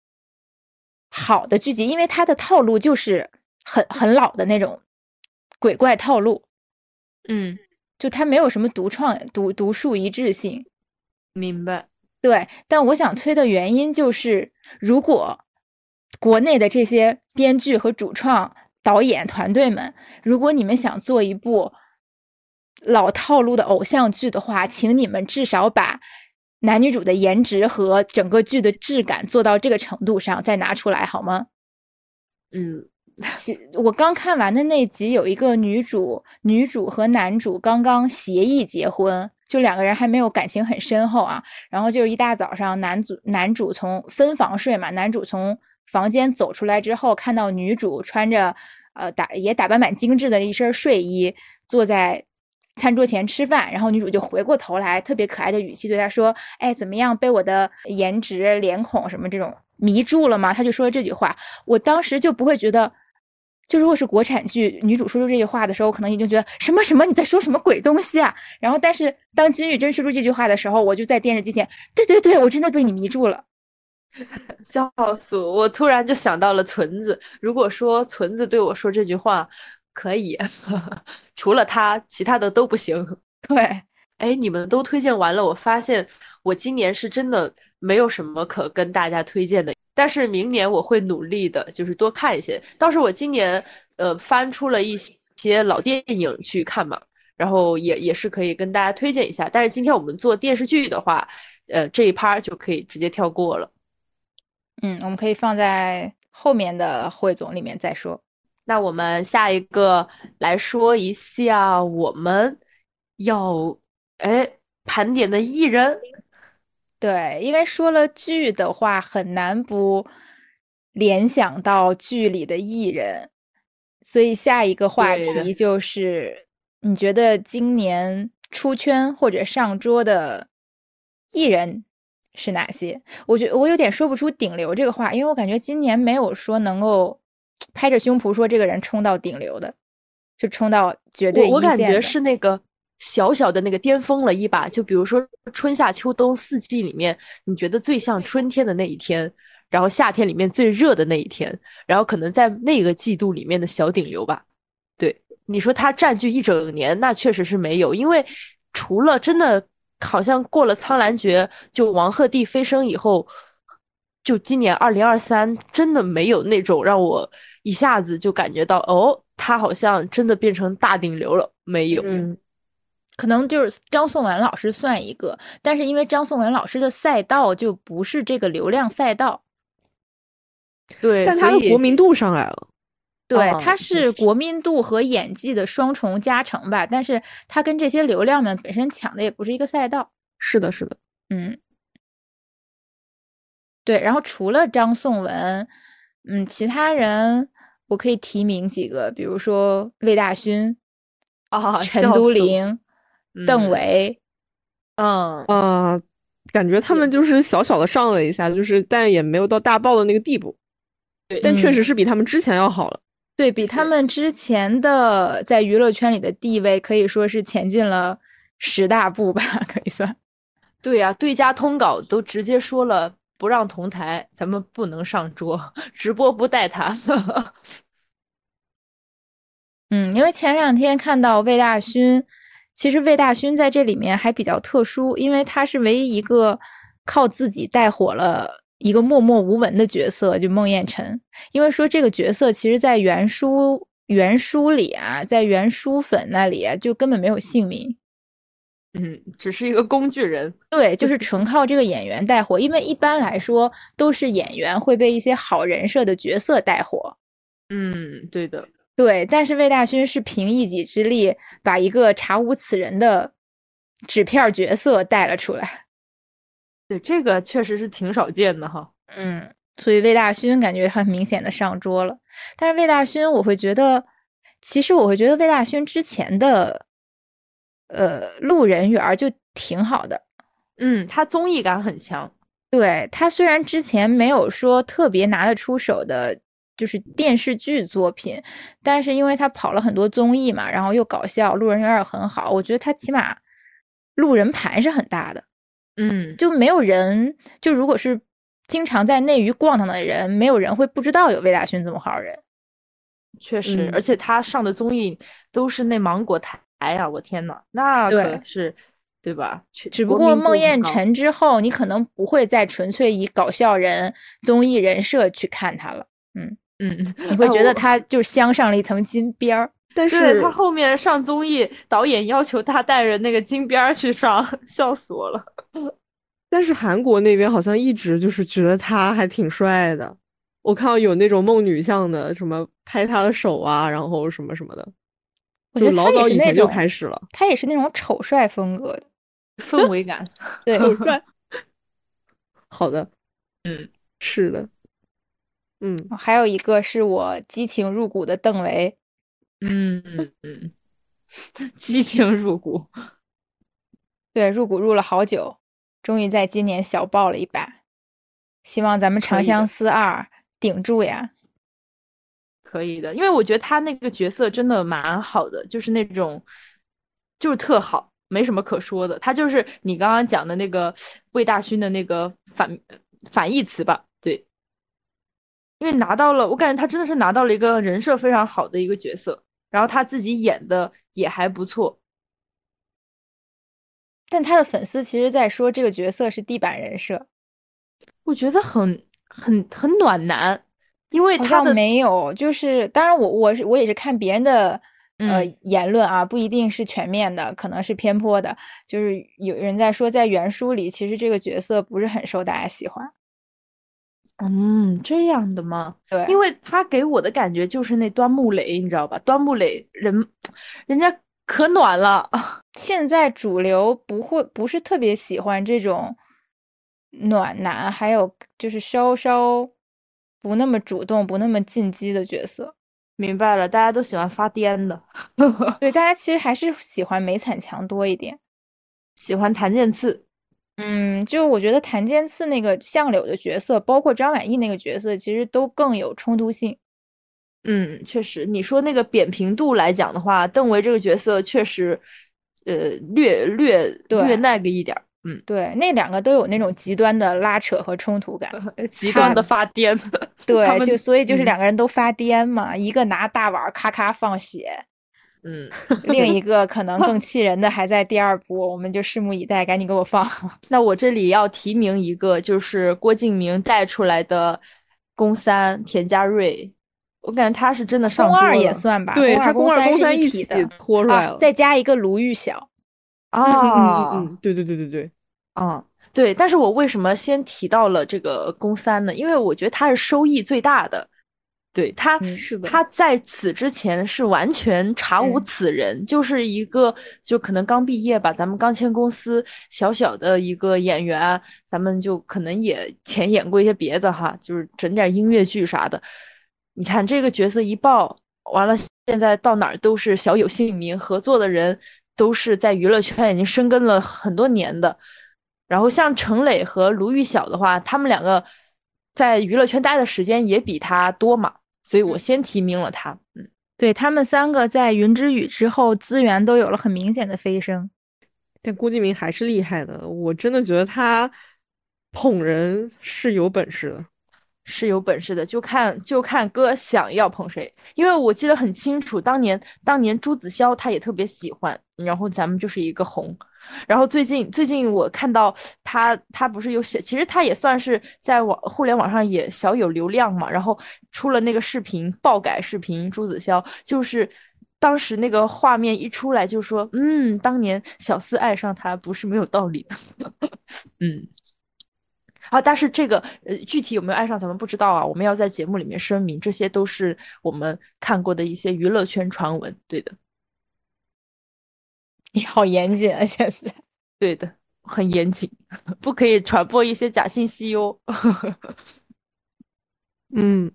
好的剧集，因为它的套路就是很很老的那种鬼怪套路。嗯，就它没有什么独创、独独树一帜性，明白？对，但我想推的原因就是，如果国内的这些编剧和主创、导演团队们，如果你们想做一部老套路的偶像剧的话，请你们至少把男女主的颜值和整个剧的质感做到这个程度上，再拿出来好吗？嗯。其我刚看完的那集有一个女主，女主和男主刚刚协议结婚，就两个人还没有感情很深厚啊。然后就是一大早上，男主男主从分房睡嘛，男主从房间走出来之后，看到女主穿着呃打也打扮蛮精致的一身睡衣，坐在餐桌前吃饭。然后女主就回过头来，特别可爱的语气对他说：“哎，怎么样？被我的颜值、脸孔什么这种迷住了吗？”他就说了这句话，我当时就不会觉得。就如果是国产剧，女主说出这句话的时候，可能已经觉得什么什么你在说什么鬼东西啊？然后，但是当金宇珍说出这句话的时候，我就在电视机前，对对对，我真的被你迷住了，笑死我！我突然就想到了存子，如果说存子对我说这句话，可以，除了他，其他的都不行。对，哎，你们都推荐完了，我发现我今年是真的没有什么可跟大家推荐的。但是明年我会努力的，就是多看一些。倒是我今年呃翻出了一些老电影去看嘛，然后也也是可以跟大家推荐一下。但是今天我们做电视剧的话，呃这一趴就可以直接跳过了。嗯，我们可以放在后面的汇总里面再说。那我们下一个来说一下我们要哎盘点的艺人。对，因为说了剧的话，很难不联想到剧里的艺人，所以下一个话题就是：你觉得今年出圈或者上桌的艺人是哪些？我觉我有点说不出顶流这个话，因为我感觉今年没有说能够 拍着胸脯说这个人冲到顶流的，就冲到绝对我我感觉是那个。小小的那个巅峰了一把，就比如说春夏秋冬四季里面，你觉得最像春天的那一天，然后夏天里面最热的那一天，然后可能在那个季度里面的小顶流吧。对，你说他占据一整年，那确实是没有，因为除了真的好像过了苍兰诀，就王鹤棣飞升以后，就今年二零二三真的没有那种让我一下子就感觉到哦，他好像真的变成大顶流了，没有。嗯。可能就是张颂文老师算一个，但是因为张颂文老师的赛道就不是这个流量赛道，对，但他的国民度上来了，对，他是。国民度和演技的双重加成吧，但是他跟这些流量们本身抢的也不是一个赛道，是的，是的，嗯，对，然后除了张颂文，嗯，其他人我可以提名几个，比如说魏大勋啊，陈都灵。邓为，嗯啊，感觉他们就是小小的上了一下，就是但也没有到大爆的那个地步，对但确实是比他们之前要好了，对比他们之前的在娱乐圈里的地位，可以说是前进了十大步吧，可以算。对呀，对家通稿都直接说了不让同台，咱们不能上桌，直播不带他。嗯，因为前两天看到魏大勋。其实魏大勋在这里面还比较特殊，因为他是唯一一个靠自己带火了一个默默无闻的角色，就孟宴臣。因为说这个角色，其实在原书原书里啊，在原书粉那里，就根本没有姓名，嗯，只是一个工具人。对，就是 纯靠这个演员带火。因为一般来说，都是演员会被一些好人设的角色带火。嗯，对的。对，但是魏大勋是凭一己之力把一个查无此人的纸片角色带了出来。对，这个确实是挺少见的哈。嗯，所以魏大勋感觉很明显的上桌了。但是魏大勋，我会觉得，其实我会觉得魏大勋之前的，呃，路人缘就挺好的。嗯，他综艺感很强。对他虽然之前没有说特别拿得出手的。就是电视剧作品，但是因为他跑了很多综艺嘛，然后又搞笑，路人缘很好。我觉得他起码路人盘是很大的，嗯，就没有人就如果是经常在内娱逛荡的人，没有人会不知道有魏大勋这么好人。确实，而且他上的综艺都是那芒果台呀，我天呐，那可是对吧？只不过孟宴臣之后，你可能不会再纯粹以搞笑人、综艺人设去看他了，嗯。嗯，你会觉得他就是镶上了一层金边儿，但是他后面上综艺，导演要求他带着那个金边儿去上，笑死我了。但是韩国那边好像一直就是觉得他还挺帅的，我看到有那种梦女像的，什么拍他的手啊，然后什么什么的，就老早以前就开始了。他也是那种丑帅风格的氛围感，对，丑帅。好的，嗯，是的。嗯，还有一个是我激情入骨的邓为，嗯嗯，激情入骨，对，入骨入了好久，终于在今年小爆了一把，希望咱们长相思二顶住呀！可以的，因为我觉得他那个角色真的蛮好的，就是那种就是特好，没什么可说的。他就是你刚刚讲的那个魏大勋的那个反反义词吧？对。因为拿到了，我感觉他真的是拿到了一个人设非常好的一个角色。然后他自己演的也还不错。但他的粉丝其实在说这个角色是地板人设，我觉得很很很暖男，因为他的没有，就是当然我我是我也是看别人的呃言论啊，不一定是全面的，可能是偏颇的，就是有人在说在原书里其实这个角色不是很受大家喜欢。嗯，这样的吗？对，因为他给我的感觉就是那端木磊，你知道吧？端木磊人，人家可暖了。现在主流不会不是特别喜欢这种暖男，还有就是稍稍不那么主动、不那么进击的角色。明白了，大家都喜欢发癫的。对，大家其实还是喜欢梅惨强多一点，喜欢谭健次。嗯，就我觉得谭健次那个相柳的角色，包括张晚意那个角色，其实都更有冲突性。嗯，确实，你说那个扁平度来讲的话，邓为这个角色确实，呃，略略略那个一点儿。嗯，对，那两个都有那种极端的拉扯和冲突感，极端的发癫。对，就所以就是两个人都发癫嘛，一个拿大碗咔咔放血。嗯，另一个可能更气人的还在第二部，我们就拭目以待，赶紧给我放。那我这里要提名一个，就是郭敬明带出来的宫三田家瑞，我感觉他是真的上宫二也算吧，对他宫二宫三一起拖出来了，再加一个卢玉晓。啊，嗯，对对对对对，嗯，对。但是我为什么先提到了这个公三呢？因为我觉得他是收益最大的。对他，是的，他在此之前是完全查无此人，就是一个就可能刚毕业吧，咱们刚签公司，小小的一个演员，咱们就可能也前演过一些别的哈，就是整点音乐剧啥的。你看这个角色一爆，完了，现在到哪儿都是小有姓名，合作的人都是在娱乐圈已经深耕了很多年的。然后像陈磊和卢昱晓的话，他们两个在娱乐圈待的时间也比他多嘛。所以我先提名了他，嗯，对他们三个在云之羽之后资源都有了很明显的飞升，但郭敬明还是厉害的，我真的觉得他捧人是有本事的。是有本事的，就看就看哥想要捧谁，因为我记得很清楚，当年当年朱子骁他也特别喜欢，然后咱们就是一个红，然后最近最近我看到他他不是有写，其实他也算是在网互联网上也小有流量嘛，然后出了那个视频爆改视频，朱子骁就是当时那个画面一出来就说，嗯，当年小四爱上他不是没有道理的，嗯。啊，但是这个呃，具体有没有爱上咱们不知道啊。我们要在节目里面声明，这些都是我们看过的一些娱乐圈传闻。对的，你好严谨啊，现在。对的，很严谨，不可以传播一些假信息哟。嗯，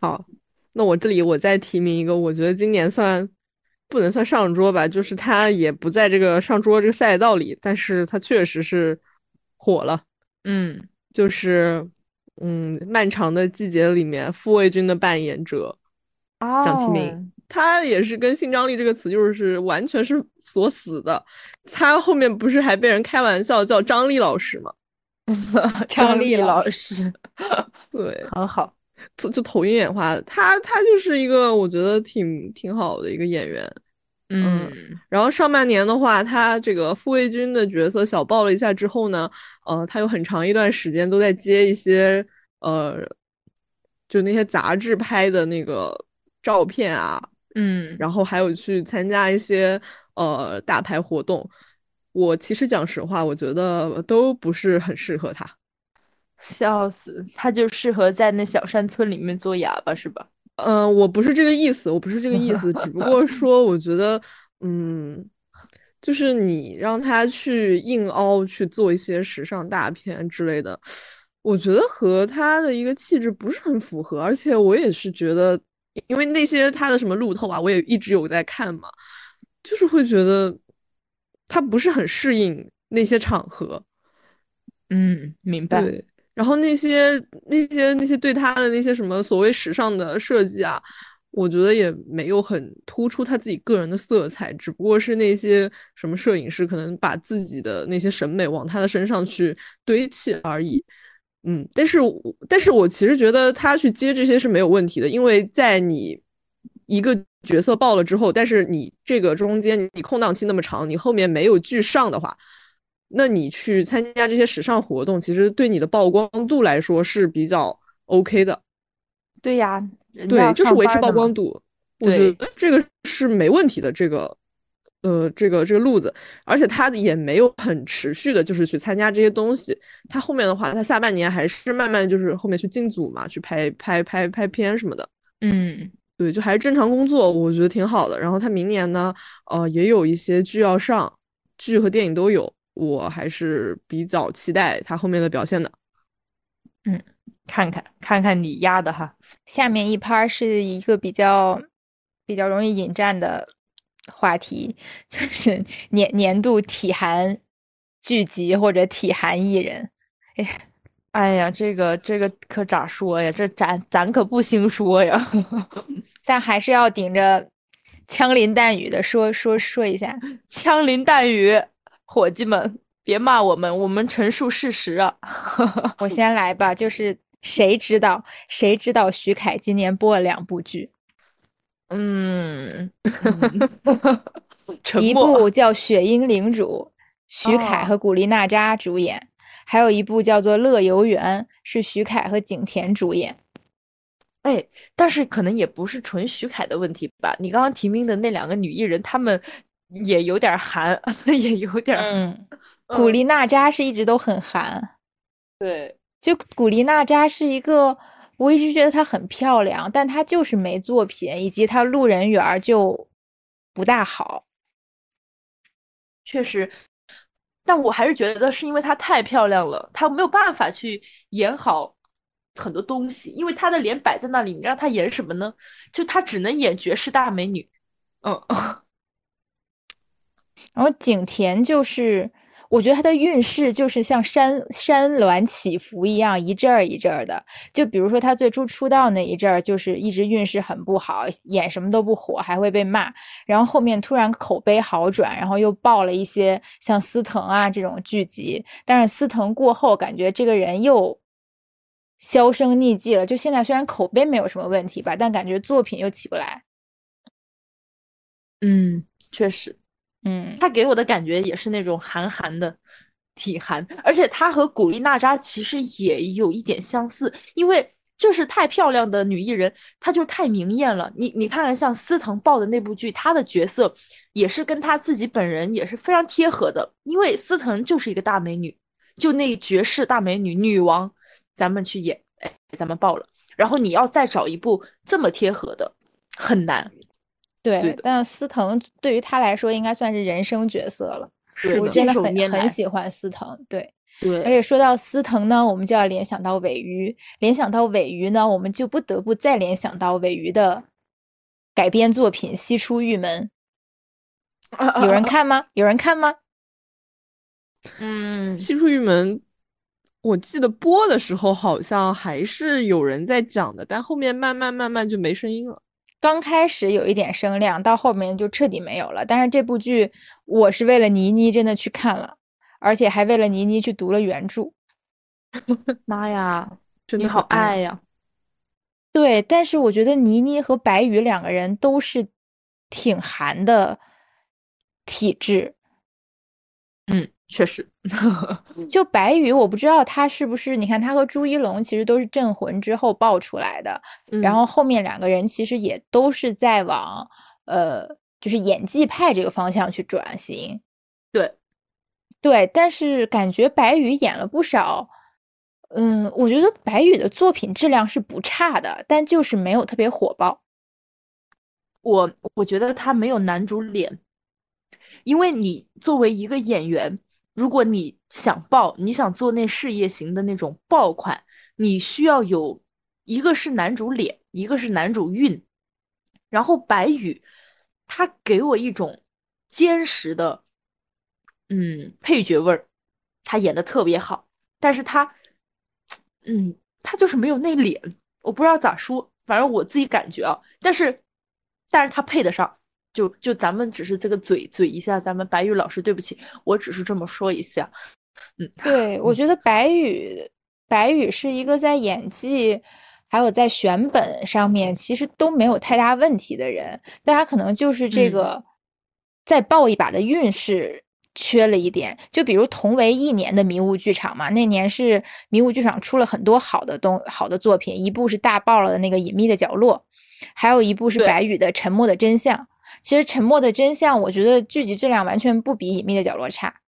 好，那我这里我再提名一个，我觉得今年算不能算上桌吧，就是他也不在这个上桌这个赛道里，但是他确实是火了。嗯。就是，嗯，漫长的季节里面，傅卫军的扮演者蒋奇明，他也是跟性张力这个词就是完全是锁死的。他后面不是还被人开玩笑叫张力老师吗？张力老师，对，很好，就就头晕眼花的。他他就是一个我觉得挺挺好的一个演员。嗯，然后上半年的话，他这个傅卫军的角色小爆了一下之后呢，呃，他有很长一段时间都在接一些呃，就那些杂志拍的那个照片啊，嗯，然后还有去参加一些呃大牌活动。我其实讲实话，我觉得都不是很适合他。笑死，他就适合在那小山村里面做哑巴是吧？嗯，我不是这个意思，我不是这个意思，只不过说，我觉得，嗯，就是你让他去硬凹去做一些时尚大片之类的，我觉得和他的一个气质不是很符合，而且我也是觉得，因为那些他的什么路透啊，我也一直有在看嘛，就是会觉得他不是很适应那些场合。嗯，明白。对。然后那些那些那些对他的那些什么所谓时尚的设计啊，我觉得也没有很突出他自己个人的色彩，只不过是那些什么摄影师可能把自己的那些审美往他的身上去堆砌而已。嗯，但是但是我其实觉得他去接这些是没有问题的，因为在你一个角色爆了之后，但是你这个中间你空档期那么长，你后面没有剧上的话，那你去参加这些时尚活动，其实对你的曝光度来说是比较 OK 的。对呀，对，就是维持曝光度，我觉得这个是没问题的。这个，呃，这个这个路子，而且他也没有很持续的，就是去参加这些东西。他后面的话，他下半年还是慢慢就是后面去进组嘛，去拍拍拍拍片什么的。嗯。对，就还是正常工作，我觉得挺好的。然后他明年呢，呃，也有一些剧要上，剧和电影都有，我还是比较期待他后面的表现的。嗯，看看看看你压的哈。下面一趴是一个比较比较容易引战的话题，就是年年度体寒剧集或者体寒艺人。哎。哎呀，这个这个可咋说呀？这咱咱可不兴说呀，但还是要顶着枪林弹雨的说说说一下。枪林弹雨，伙计们别骂我们，我们陈述事实啊。我 先来吧，就是谁知道谁知道徐凯今年播了两部剧？嗯，一部叫《雪鹰领主》，徐凯和古力娜扎主演。还有一部叫做《乐游原》，是徐凯和景甜主演。哎，但是可能也不是纯徐凯的问题吧？你刚刚提名的那两个女艺人，她们也有点韩，也有点……嗯，古力娜扎是一直都很韩。对，就古力娜扎是一个，我一直觉得她很漂亮，但她就是没作品，以及她路人缘就不大好。确实。但我还是觉得是因为她太漂亮了，她没有办法去演好很多东西，因为她的脸摆在那里，你让她演什么呢？就她只能演绝世大美女。嗯，然后景甜就是。我觉得他的运势就是像山山峦起伏一样，一阵儿一阵儿的。就比如说他最初出道那一阵儿，就是一直运势很不好，演什么都不火，还会被骂。然后后面突然口碑好转，然后又爆了一些像司藤啊这种剧集。但是司藤过后，感觉这个人又销声匿迹了。就现在虽然口碑没有什么问题吧，但感觉作品又起不来。嗯，确实。嗯，他给我的感觉也是那种韩寒的体寒，而且他和古力娜扎其实也有一点相似，因为就是太漂亮的女艺人，她就太明艳了。你你看看像司藤爆的那部剧，她的角色也是跟她自己本人也是非常贴合的，因为司藤就是一个大美女，就那绝世大美女女王，咱们去演，哎，咱们爆了。然后你要再找一部这么贴合的，很难。对，但司藤对于他来说应该算是人生角色了。是我真的很很喜欢司藤，对对。而且说到司藤呢，我们就要联想到尾鱼，联想到尾鱼呢，我们就不得不再联想到尾鱼的改编作品《西出玉门》。有人看吗？有人看吗？嗯，《西出玉门》，我记得播的时候好像还是有人在讲的，但后面慢慢慢慢就没声音了。刚开始有一点声量，到后面就彻底没有了。但是这部剧我是为了倪妮真的去看了，而且还为了倪妮去读了原著。妈呀，你好爱呀！对，但是我觉得倪妮和白宇两个人都是挺韩的体质。嗯。确实，就白宇，我不知道他是不是。你看他和朱一龙其实都是《镇魂》之后爆出来的，然后后面两个人其实也都是在往呃，就是演技派这个方向去转型。对，对，但是感觉白宇演了不少，嗯，我觉得白宇的作品质量是不差的，但就是没有特别火爆。我我觉得他没有男主脸，因为你作为一个演员。如果你想爆，你想做那事业型的那种爆款，你需要有一个是男主脸，一个是男主运。然后白宇，他给我一种坚实的，嗯，配角味儿，他演的特别好。但是他，嗯，他就是没有那脸，我不知道咋说，反正我自己感觉啊。但是，但是他配得上。就就咱们只是这个嘴嘴一下，咱们白宇老师，对不起，我只是这么说一下。嗯，对，我觉得白宇白宇是一个在演技还有在选本上面，其实都没有太大问题的人，大家可能就是这个再抱一把的运势缺了一点。就比如同为一年的迷雾剧场嘛，那年是迷雾剧场出了很多好的东好的作品，一部是大爆了的那个隐秘的角落，还有一部是白宇的沉默的真相。其实沉默的真相，我觉得剧集质量完全不比隐秘的角落差。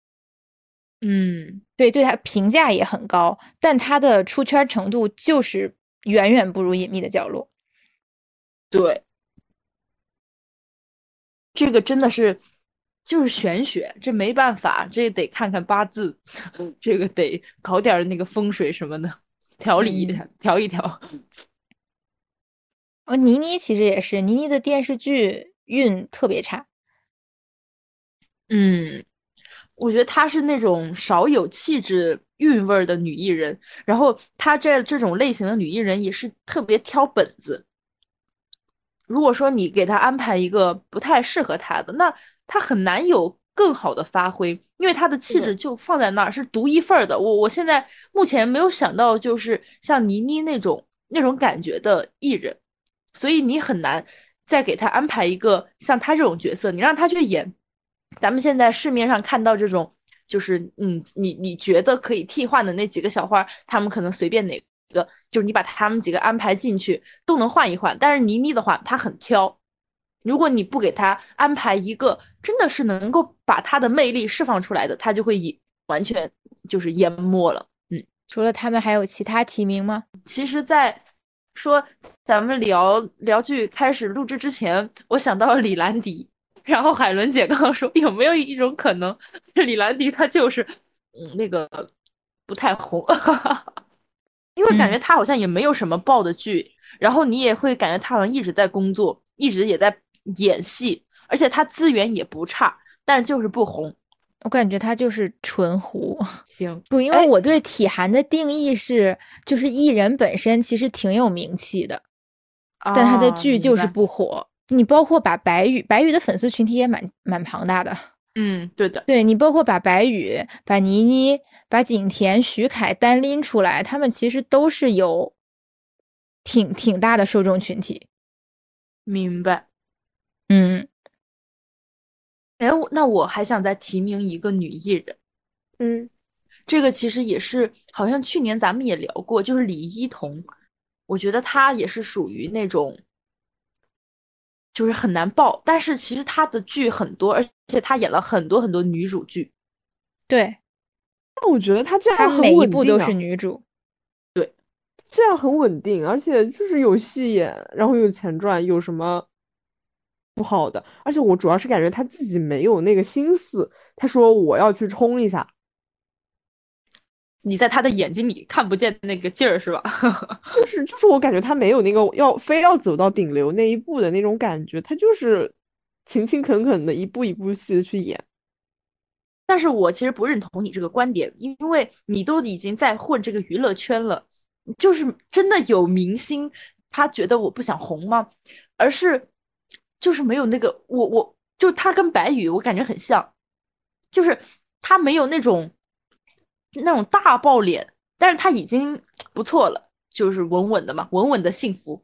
嗯，对，对他评价也很高，但他的出圈程度就是远远不如隐秘的角落。对，这个真的是就是玄学，这没办法，这得看看八字，这个得搞点那个风水什么的，调理一下，调一调。哦，倪妮其实也是，倪妮的电视剧运特别差。嗯。我觉得她是那种少有气质韵味儿的女艺人，然后她这这种类型的女艺人也是特别挑本子。如果说你给她安排一个不太适合她的，那她很难有更好的发挥，因为她的气质就放在那儿是独一份儿的。我我现在目前没有想到就是像倪妮那种那种感觉的艺人，所以你很难再给他安排一个像他这种角色，你让他去演。咱们现在市面上看到这种，就是嗯，你你觉得可以替换的那几个小花，他们可能随便哪个，就是你把他们几个安排进去都能换一换。但是倪妮的话，她很挑，如果你不给她安排一个真的是能够把她的魅力释放出来的，她就会以完全就是淹没了。嗯，除了他们还有其他提名吗？其实，在说咱们聊聊剧开始录制之前，我想到了李兰迪。然后海伦姐刚刚说有没有一种可能，李兰迪她就是嗯那个不太红，因为感觉她好像也没有什么爆的剧，然后你也会感觉她好像一直在工作，一直也在演戏，而且她资源也不差，但是就是不红。我感觉他就是纯糊。行，不，因为我对体涵的定义是，就是艺人本身其实挺有名气的，但他的剧就是不火。你包括把白宇，白宇的粉丝群体也蛮蛮庞大的。嗯，对的。对你包括把白宇、把倪妮、把景甜、徐凯单拎出来，他们其实都是有挺挺大的受众群体。明白。嗯。哎，那我还想再提名一个女艺人。嗯，这个其实也是，好像去年咱们也聊过，就是李一桐。我觉得她也是属于那种。就是很难爆，但是其实她的剧很多，而且她演了很多很多女主剧。对，但我觉得她这样每一部都是女主。对，这样很稳定，而且就是有戏演，然后有钱赚，有什么不好的？而且我主要是感觉他自己没有那个心思，他说我要去冲一下。你在他的眼睛里看不见那个劲儿是吧？就 是就是，我感觉他没有那个要非要走到顶流那一步的那种感觉，他就是勤勤恳恳的一步一步戏的去演。但是我其实不认同你这个观点，因为你都已经在混这个娱乐圈了，就是真的有明星他觉得我不想红吗？而是就是没有那个我我就他跟白宇我感觉很像，就是他没有那种。那种大爆脸，但是他已经不错了，就是稳稳的嘛，稳稳的幸福。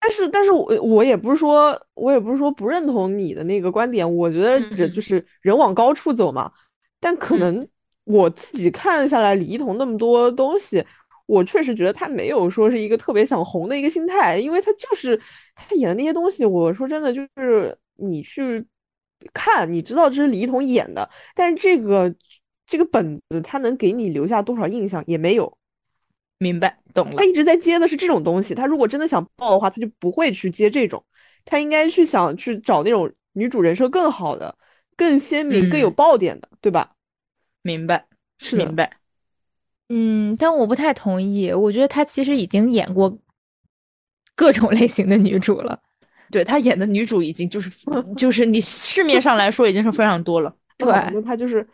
但是，但是我我也不是说，我也不是说不认同你的那个观点。我觉得这就是人往高处走嘛。但可能我自己看下来，李一桐那么多东西，我确实觉得他没有说是一个特别想红的一个心态，因为他就是他演的那些东西，我说真的就是你去看，你知道这是李一桐演的，但是这个。这个本子他能给你留下多少印象也没有，明白懂了。他一直在接的是这种东西，他如果真的想爆的话，他就不会去接这种，他应该去想去找那种女主人设更好的、更鲜明、更有爆点的，对吧？明白，是明白。嗯，但我不太同意，我觉得她其实已经演过各种类型的女主了。对她演的女主已经就是就是你市面上来说已经是非常多了。对，她就是。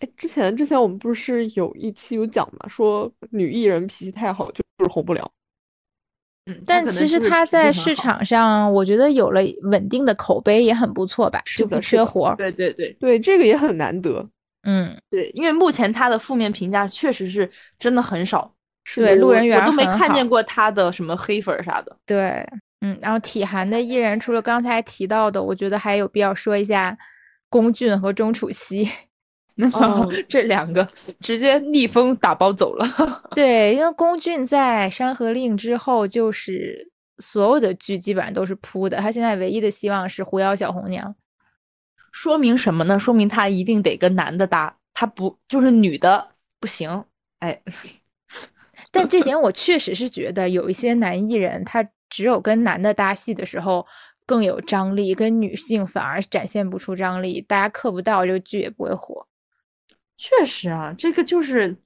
哎，之前之前我们不是有一期有讲嘛，说女艺人脾气太好就是红不了。嗯，但其实她在市场上，我觉得有了稳定的口碑也很不错吧，是不缺活。对对对对，这个也很难得。嗯，对，因为目前他的负面评价确实是真的很少。对，路人缘我都没看见过他的什么黑粉啥的。对，嗯，然后体寒的艺人，除了刚才提到的，我觉得还有必要说一下龚俊和钟楚曦。那这两个直接逆风打包走了。对，因为龚俊在《山河令》之后，就是所有的剧基本上都是扑的，他现在唯一的希望是《狐妖小红娘》。说明什么呢？说明他一定得跟男的搭，他不就是女的不行。哎，但这点我确实是觉得有一些男艺人，他只有跟男的搭戏的时候更有张力，跟女性反而展现不出张力，大家磕不到，这个剧也不会火。确实啊，这个就是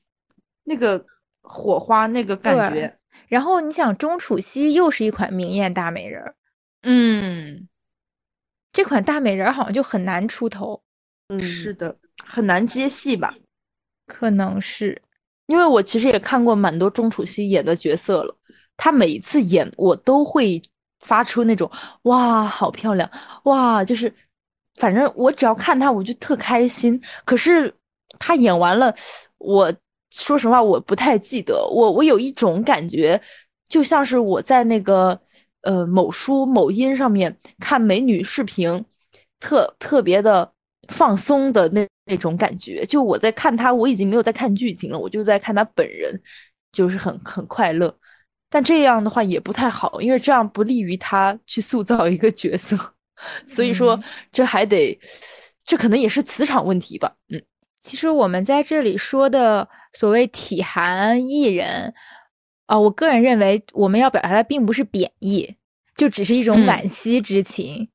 那个火花那个感觉。然后你想，钟楚曦又是一款明艳大美人，嗯。这款大美人好像就很难出头，嗯，是的，很难接戏吧？可能是，因为我其实也看过蛮多钟楚曦演的角色了，她每一次演我都会发出那种哇，好漂亮，哇，就是反正我只要看她我就特开心。可是她演完了，我说实话我不太记得，我我有一种感觉，就像是我在那个。呃，某书、某音上面看美女视频，特特别的放松的那那种感觉。就我在看她，我已经没有在看剧情了，我就在看她本人，就是很很快乐。但这样的话也不太好，因为这样不利于她去塑造一个角色。所以说，这还得，这可能也是磁场问题吧。嗯，其实我们在这里说的所谓体寒艺人。啊，我个人认为我们要表达的并不是贬义，就只是一种惋惜之情。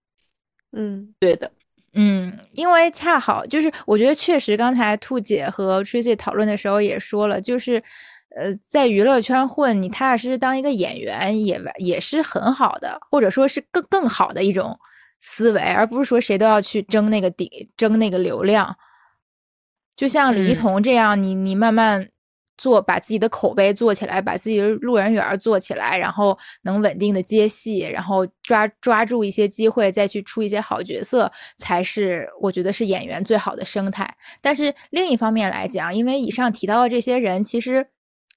嗯，对的，嗯，因为恰好就是我觉得确实，刚才兔姐和 Tracy 讨论的时候也说了，就是呃，在娱乐圈混，你踏踏实实当一个演员也也是很好的，或者说是更更好的一种思维，而不是说谁都要去争那个顶，争那个流量。就像李一桐这样，你你慢慢。做把自己的口碑做起来，把自己的路人缘做起来，然后能稳定的接戏，然后抓抓住一些机会，再去出一些好角色，才是我觉得是演员最好的生态。但是另一方面来讲，因为以上提到的这些人，其实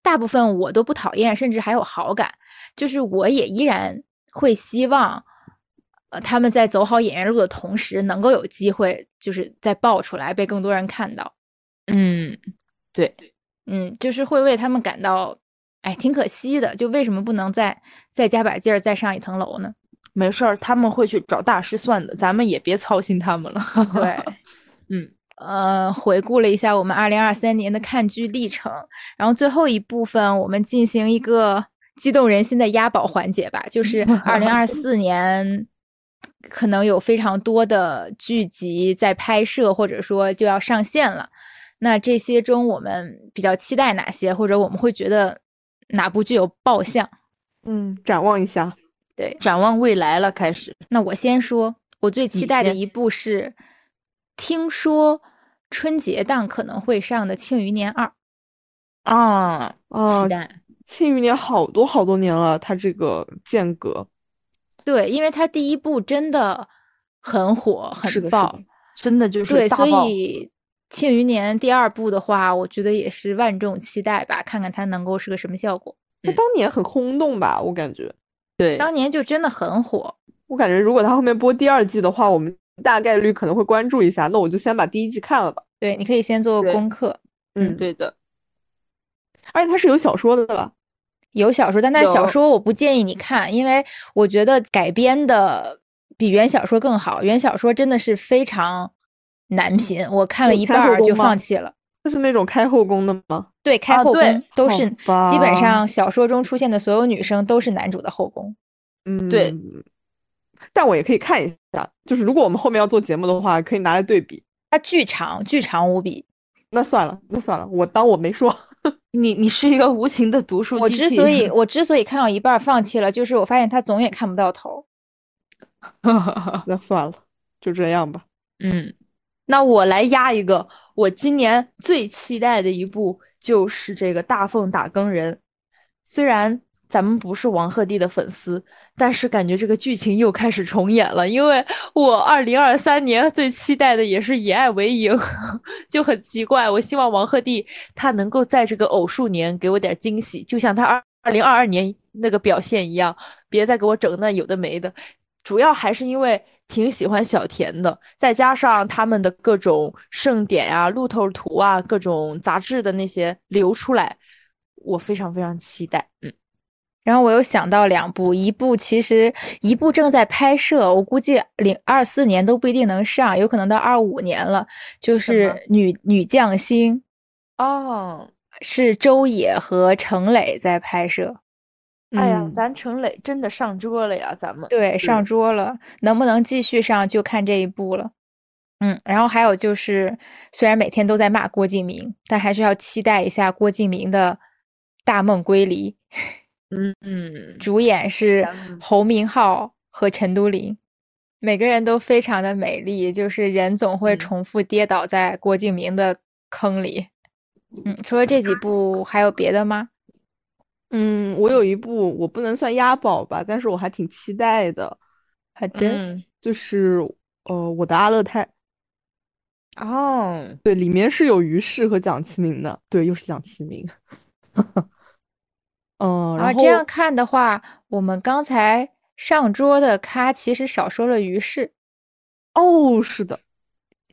大部分我都不讨厌，甚至还有好感，就是我也依然会希望，呃，他们在走好演员路的同时，能够有机会，就是再爆出来，被更多人看到。嗯，对。嗯，就是会为他们感到，哎，挺可惜的。就为什么不能再再加把劲儿，再上一层楼呢？没事儿，他们会去找大师算的，咱们也别操心他们了。对，嗯，呃，回顾了一下我们二零二三年的看剧历程，然后最后一部分我们进行一个激动人心的押宝环节吧，就 是二零二四年可能有非常多的剧集在拍摄，或者说就要上线了。那这些中，我们比较期待哪些，或者我们会觉得哪部具有爆相？嗯，展望一下，对，展望未来了。开始，那我先说，我最期待的一部是，听说春节档可能会上的《庆余年二》啊，期待《庆余年》好多好多年了，它这个间隔，对，因为它第一部真的很火，很爆，真的就是对，所以。《庆余年》第二部的话，我觉得也是万众期待吧，看看它能够是个什么效果。它当年很轰动吧，我感觉。对，当年就真的很火。我感觉如果它后面播第二季的话，我们大概率可能会关注一下。那我就先把第一季看了吧。对，你可以先做功课。嗯，对的。而且它是有小说的吧？有小说，但那小说我不建议你看，因为我觉得改编的比原小说更好。原小说真的是非常。男频，我看了一半就放弃了。就是那种开后宫的吗？对，开后宫都是基本上小说中出现的所有女生都是男主的后宫。嗯，对。但我也可以看一下，就是如果我们后面要做节目的话，可以拿来对比。它巨长，巨长无比。那算了，那算了，我当我没说。你你是一个无情的读书机器。我之所以我之所以看到一半放弃了，就是我发现他总也看不到头。那算了，就这样吧。嗯。那我来压一个，我今年最期待的一部就是这个《大奉打更人》。虽然咱们不是王鹤棣的粉丝，但是感觉这个剧情又开始重演了。因为我二零二三年最期待的也是《以爱为营》，就很奇怪。我希望王鹤棣他能够在这个偶数年给我点惊喜，就像他二二零二二年那个表现一样，别再给我整那有的没的。主要还是因为挺喜欢小田的，再加上他们的各种盛典呀、路透图啊、各种杂志的那些流出来，我非常非常期待。嗯。然后我又想到两部，一部其实一部正在拍摄，我估计零二四年都不一定能上，有可能到二五年了。就是女女将星，哦，是周也和程磊在拍摄。哎呀，咱陈磊真的上桌了呀，咱们对上桌了，能不能继续上就看这一步了。嗯，然后还有就是，虽然每天都在骂郭敬明，但还是要期待一下郭敬明的大梦归离。嗯嗯，主演是侯明昊和陈都灵，每个人都非常的美丽，就是人总会重复跌倒在郭敬明的坑里。嗯，除了这几部，还有别的吗？嗯，我有一部，我不能算押宝吧，但是我还挺期待的。好的，嗯就是呃，我的阿勒泰。哦，对，里面是有于适和蒋奇明的，对，又是蒋奇明。嗯，然后这样看的话，我们刚才上桌的咖其实少说了于适。哦，是的，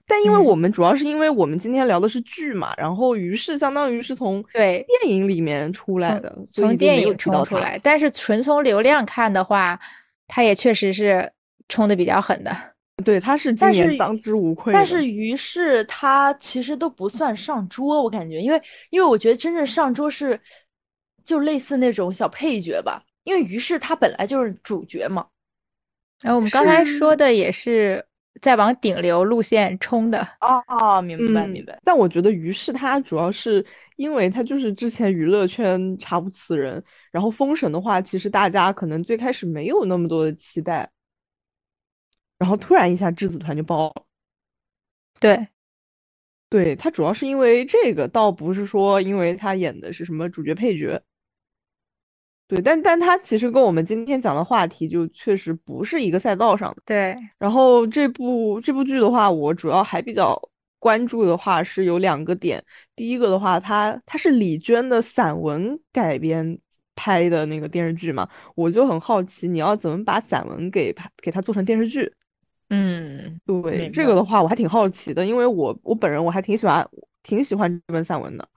但因为我们主要是因为我们今天聊的是剧嘛，然后于是相当于是从对电影里面出来的，从电影冲出来。但是纯从流量看的话，他也确实是冲的比较狠的。对，他是今年当之无愧。但是于是他其实都不算上桌，我感觉，因为因为我觉得真正上桌是。就类似那种小配角吧，因为于是他本来就是主角嘛。然后我们刚才说的也是在往顶流路线冲的。哦哦，明白明白。但我觉得于是他主要是因为他就是之前娱乐圈查无此人，然后封神的话，其实大家可能最开始没有那么多的期待，然后突然一下质子团就爆了。对。对他主要是因为这个，倒不是说因为他演的是什么主角配角。对，但但它其实跟我们今天讲的话题就确实不是一个赛道上的。对，然后这部这部剧的话，我主要还比较关注的话是有两个点。第一个的话，它它是李娟的散文改编拍的那个电视剧嘛，我就很好奇你要怎么把散文给拍给它做成电视剧。嗯，对，这个的话我还挺好奇的，因为我我本人我还挺喜欢挺喜欢这本散文的。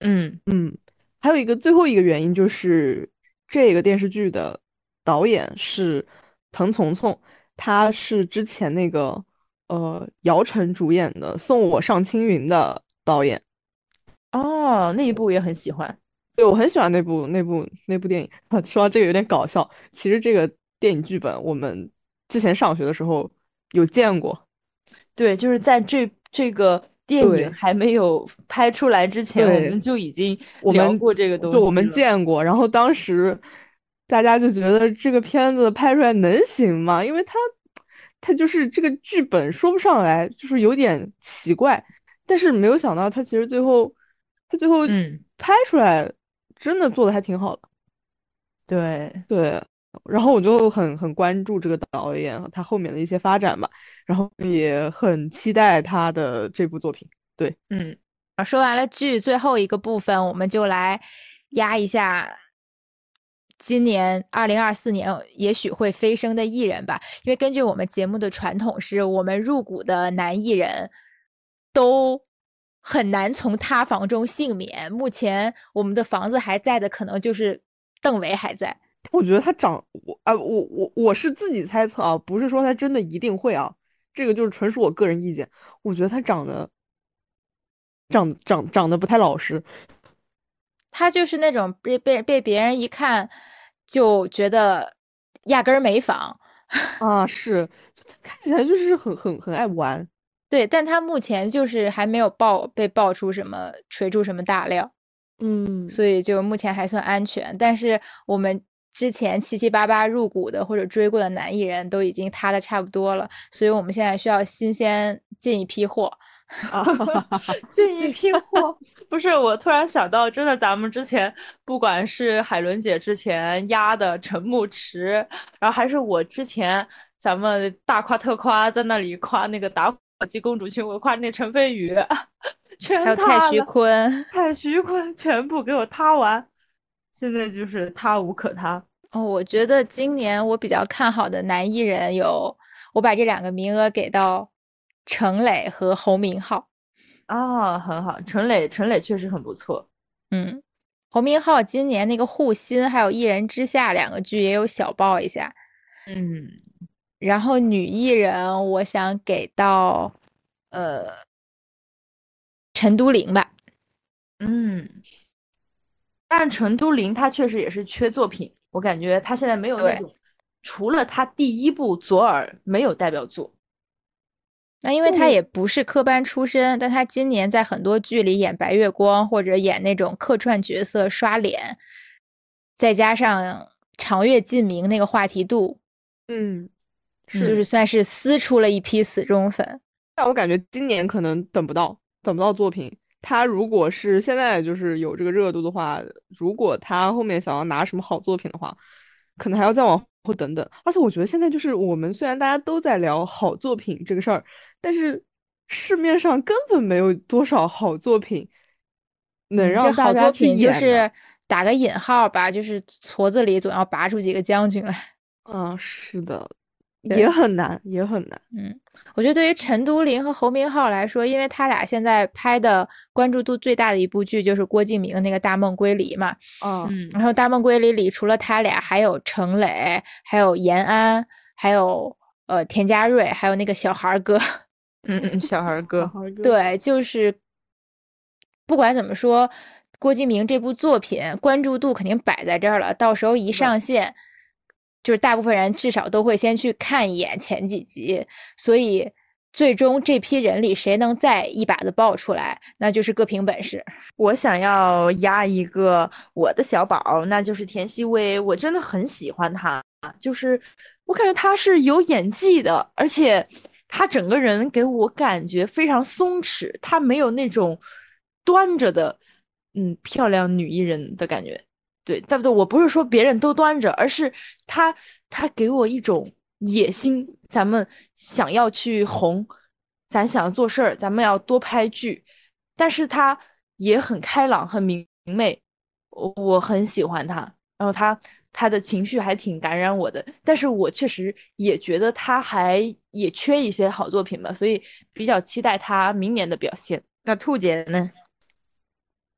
嗯嗯，还有一个最后一个原因就是。这个电视剧的导演是滕从从，他是之前那个呃姚晨主演的《送我上青云》的导演。哦，那一部也很喜欢。对，我很喜欢那部那部那部电影。说到这个有点搞笑，其实这个电影剧本我们之前上学的时候有见过。对，就是在这这个。电影还没有拍出来之前，我们就已经聊过这个东西，就我们见过。然后当时大家就觉得这个片子拍出来能行吗？因为它它就是这个剧本说不上来，就是有点奇怪。但是没有想到，它其实最后它最后拍出来真的做的还挺好的。对对，然后我就很很关注这个导演和他后面的一些发展吧。然后也很期待他的这部作品。对，嗯，说完了剧最后一个部分，我们就来压一下今年二零二四年也许会飞升的艺人吧。因为根据我们节目的传统，是我们入股的男艺人都很难从塌房中幸免。目前我们的房子还在的，可能就是邓为还在。我觉得他长我啊，我我我是自己猜测啊，不是说他真的一定会啊。这个就是纯属我个人意见，我觉得他长得长长长得不太老实，他就是那种被被被别人一看就觉得压根儿没仿啊，是，他看起来就是很很很爱玩，对，但他目前就是还没有爆被爆出什么锤出什么大料，嗯，所以就目前还算安全，但是我们。之前七七八八入股的或者追过的男艺人都已经塌的差不多了，所以我们现在需要新鲜进一批货。啊，进一批货。不是，我突然想到，真的，咱们之前不管是海伦姐之前压的陈牧驰，然后还是我之前咱们大夸特夸在那里夸那个打火机公主裙，我夸那陈飞宇，全还有蔡徐坤，蔡徐坤全部给我塌完，现在就是他无可他。哦，我觉得今年我比较看好的男艺人有，我把这两个名额给到陈磊和侯明昊。啊，很好，陈磊，陈磊确实很不错。嗯，侯明昊今年那个《护心》还有《一人之下》两个剧也有小爆一下。嗯，然后女艺人，我想给到呃陈都灵吧。嗯，但陈都灵她确实也是缺作品。我感觉他现在没有那种，除了他第一部《左耳》没有代表作。那因为他也不是科班出身，但他今年在很多剧里演白月光或者演那种客串角色刷脸，再加上长月烬明那个话题度，嗯，就是算是撕出了一批死忠粉。但我感觉今年可能等不到，等不到作品。他如果是现在就是有这个热度的话，如果他后面想要拿什么好作品的话，可能还要再往后等等。而且我觉得现在就是我们虽然大家都在聊好作品这个事儿，但是市面上根本没有多少好作品能让大家去演。就是打个引号吧，就是矬子里总要拔出几个将军来。嗯，是的。也很难，也很难。嗯，我觉得对于陈都灵和侯明昊来说，因为他俩现在拍的关注度最大的一部剧就是郭敬明的那个《大梦归离》嘛。嗯，然后《大梦归离》里除了他俩，还有程磊，还有延安，还有呃田家瑞，还有那个小孩哥。嗯嗯，小孩哥。对，就是不管怎么说，郭敬明这部作品关注度肯定摆在这儿了，到时候一上线。就是大部分人至少都会先去看一眼前几集，所以最终这批人里谁能再一把子爆出来，那就是各凭本事。我想要压一个我的小宝，那就是田曦薇。我真的很喜欢她，就是我感觉她是有演技的，而且她整个人给我感觉非常松弛，她没有那种端着的，嗯，漂亮女艺人的感觉。对，对不对？我不是说别人都端着，而是他他给我一种野心，咱们想要去红，咱想要做事儿，咱们要多拍剧，但是他也很开朗，很明媚，我我很喜欢他，然后他他的情绪还挺感染我的，但是我确实也觉得他还也缺一些好作品吧，所以比较期待他明年的表现。那兔姐呢？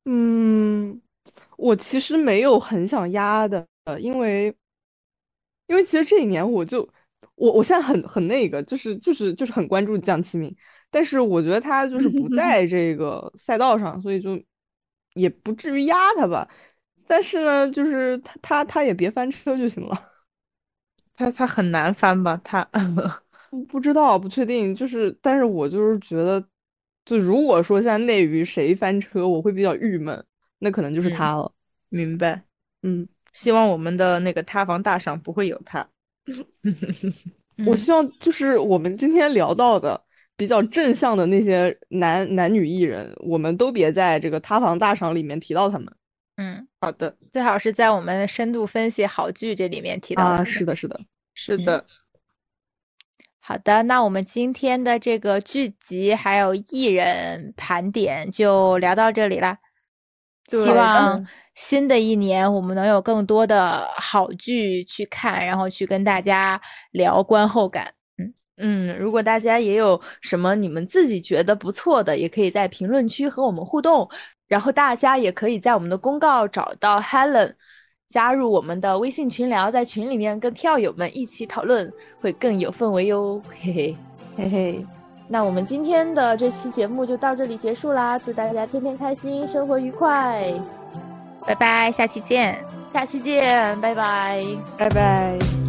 嗯。我其实没有很想压的，呃，因为，因为其实这一年我就，我我现在很很那个，就是就是就是很关注江启明，但是我觉得他就是不 在这个赛道上，所以就也不至于压他吧。但是呢，就是他他他也别翻车就行了。他他很难翻吧？他 不知道，不确定。就是，但是我就是觉得，就如果说现在内娱谁翻车，我会比较郁闷。那可能就是他了，明白？嗯，希望我们的那个塌房大赏不会有他。我希望就是我们今天聊到的比较正向的那些男男女艺人，我们都别在这个塌房大赏里面提到他们。嗯，好的，最好是在我们深度分析好剧这里面提到。啊，是的，是的，是的。好的，那我们今天的这个剧集还有艺人盘点就聊到这里了。希望新的一年我们能有更多的好剧去看，然后去跟大家聊观后感。嗯嗯，如果大家也有什么你们自己觉得不错的，也可以在评论区和我们互动。然后大家也可以在我们的公告找到 Helen，加入我们的微信群聊，在群里面跟跳友们一起讨论，会更有氛围哟。嘿嘿嘿嘿。那我们今天的这期节目就到这里结束啦！祝大家天天开心，生活愉快，拜拜，下期见，下期见，拜拜，拜拜。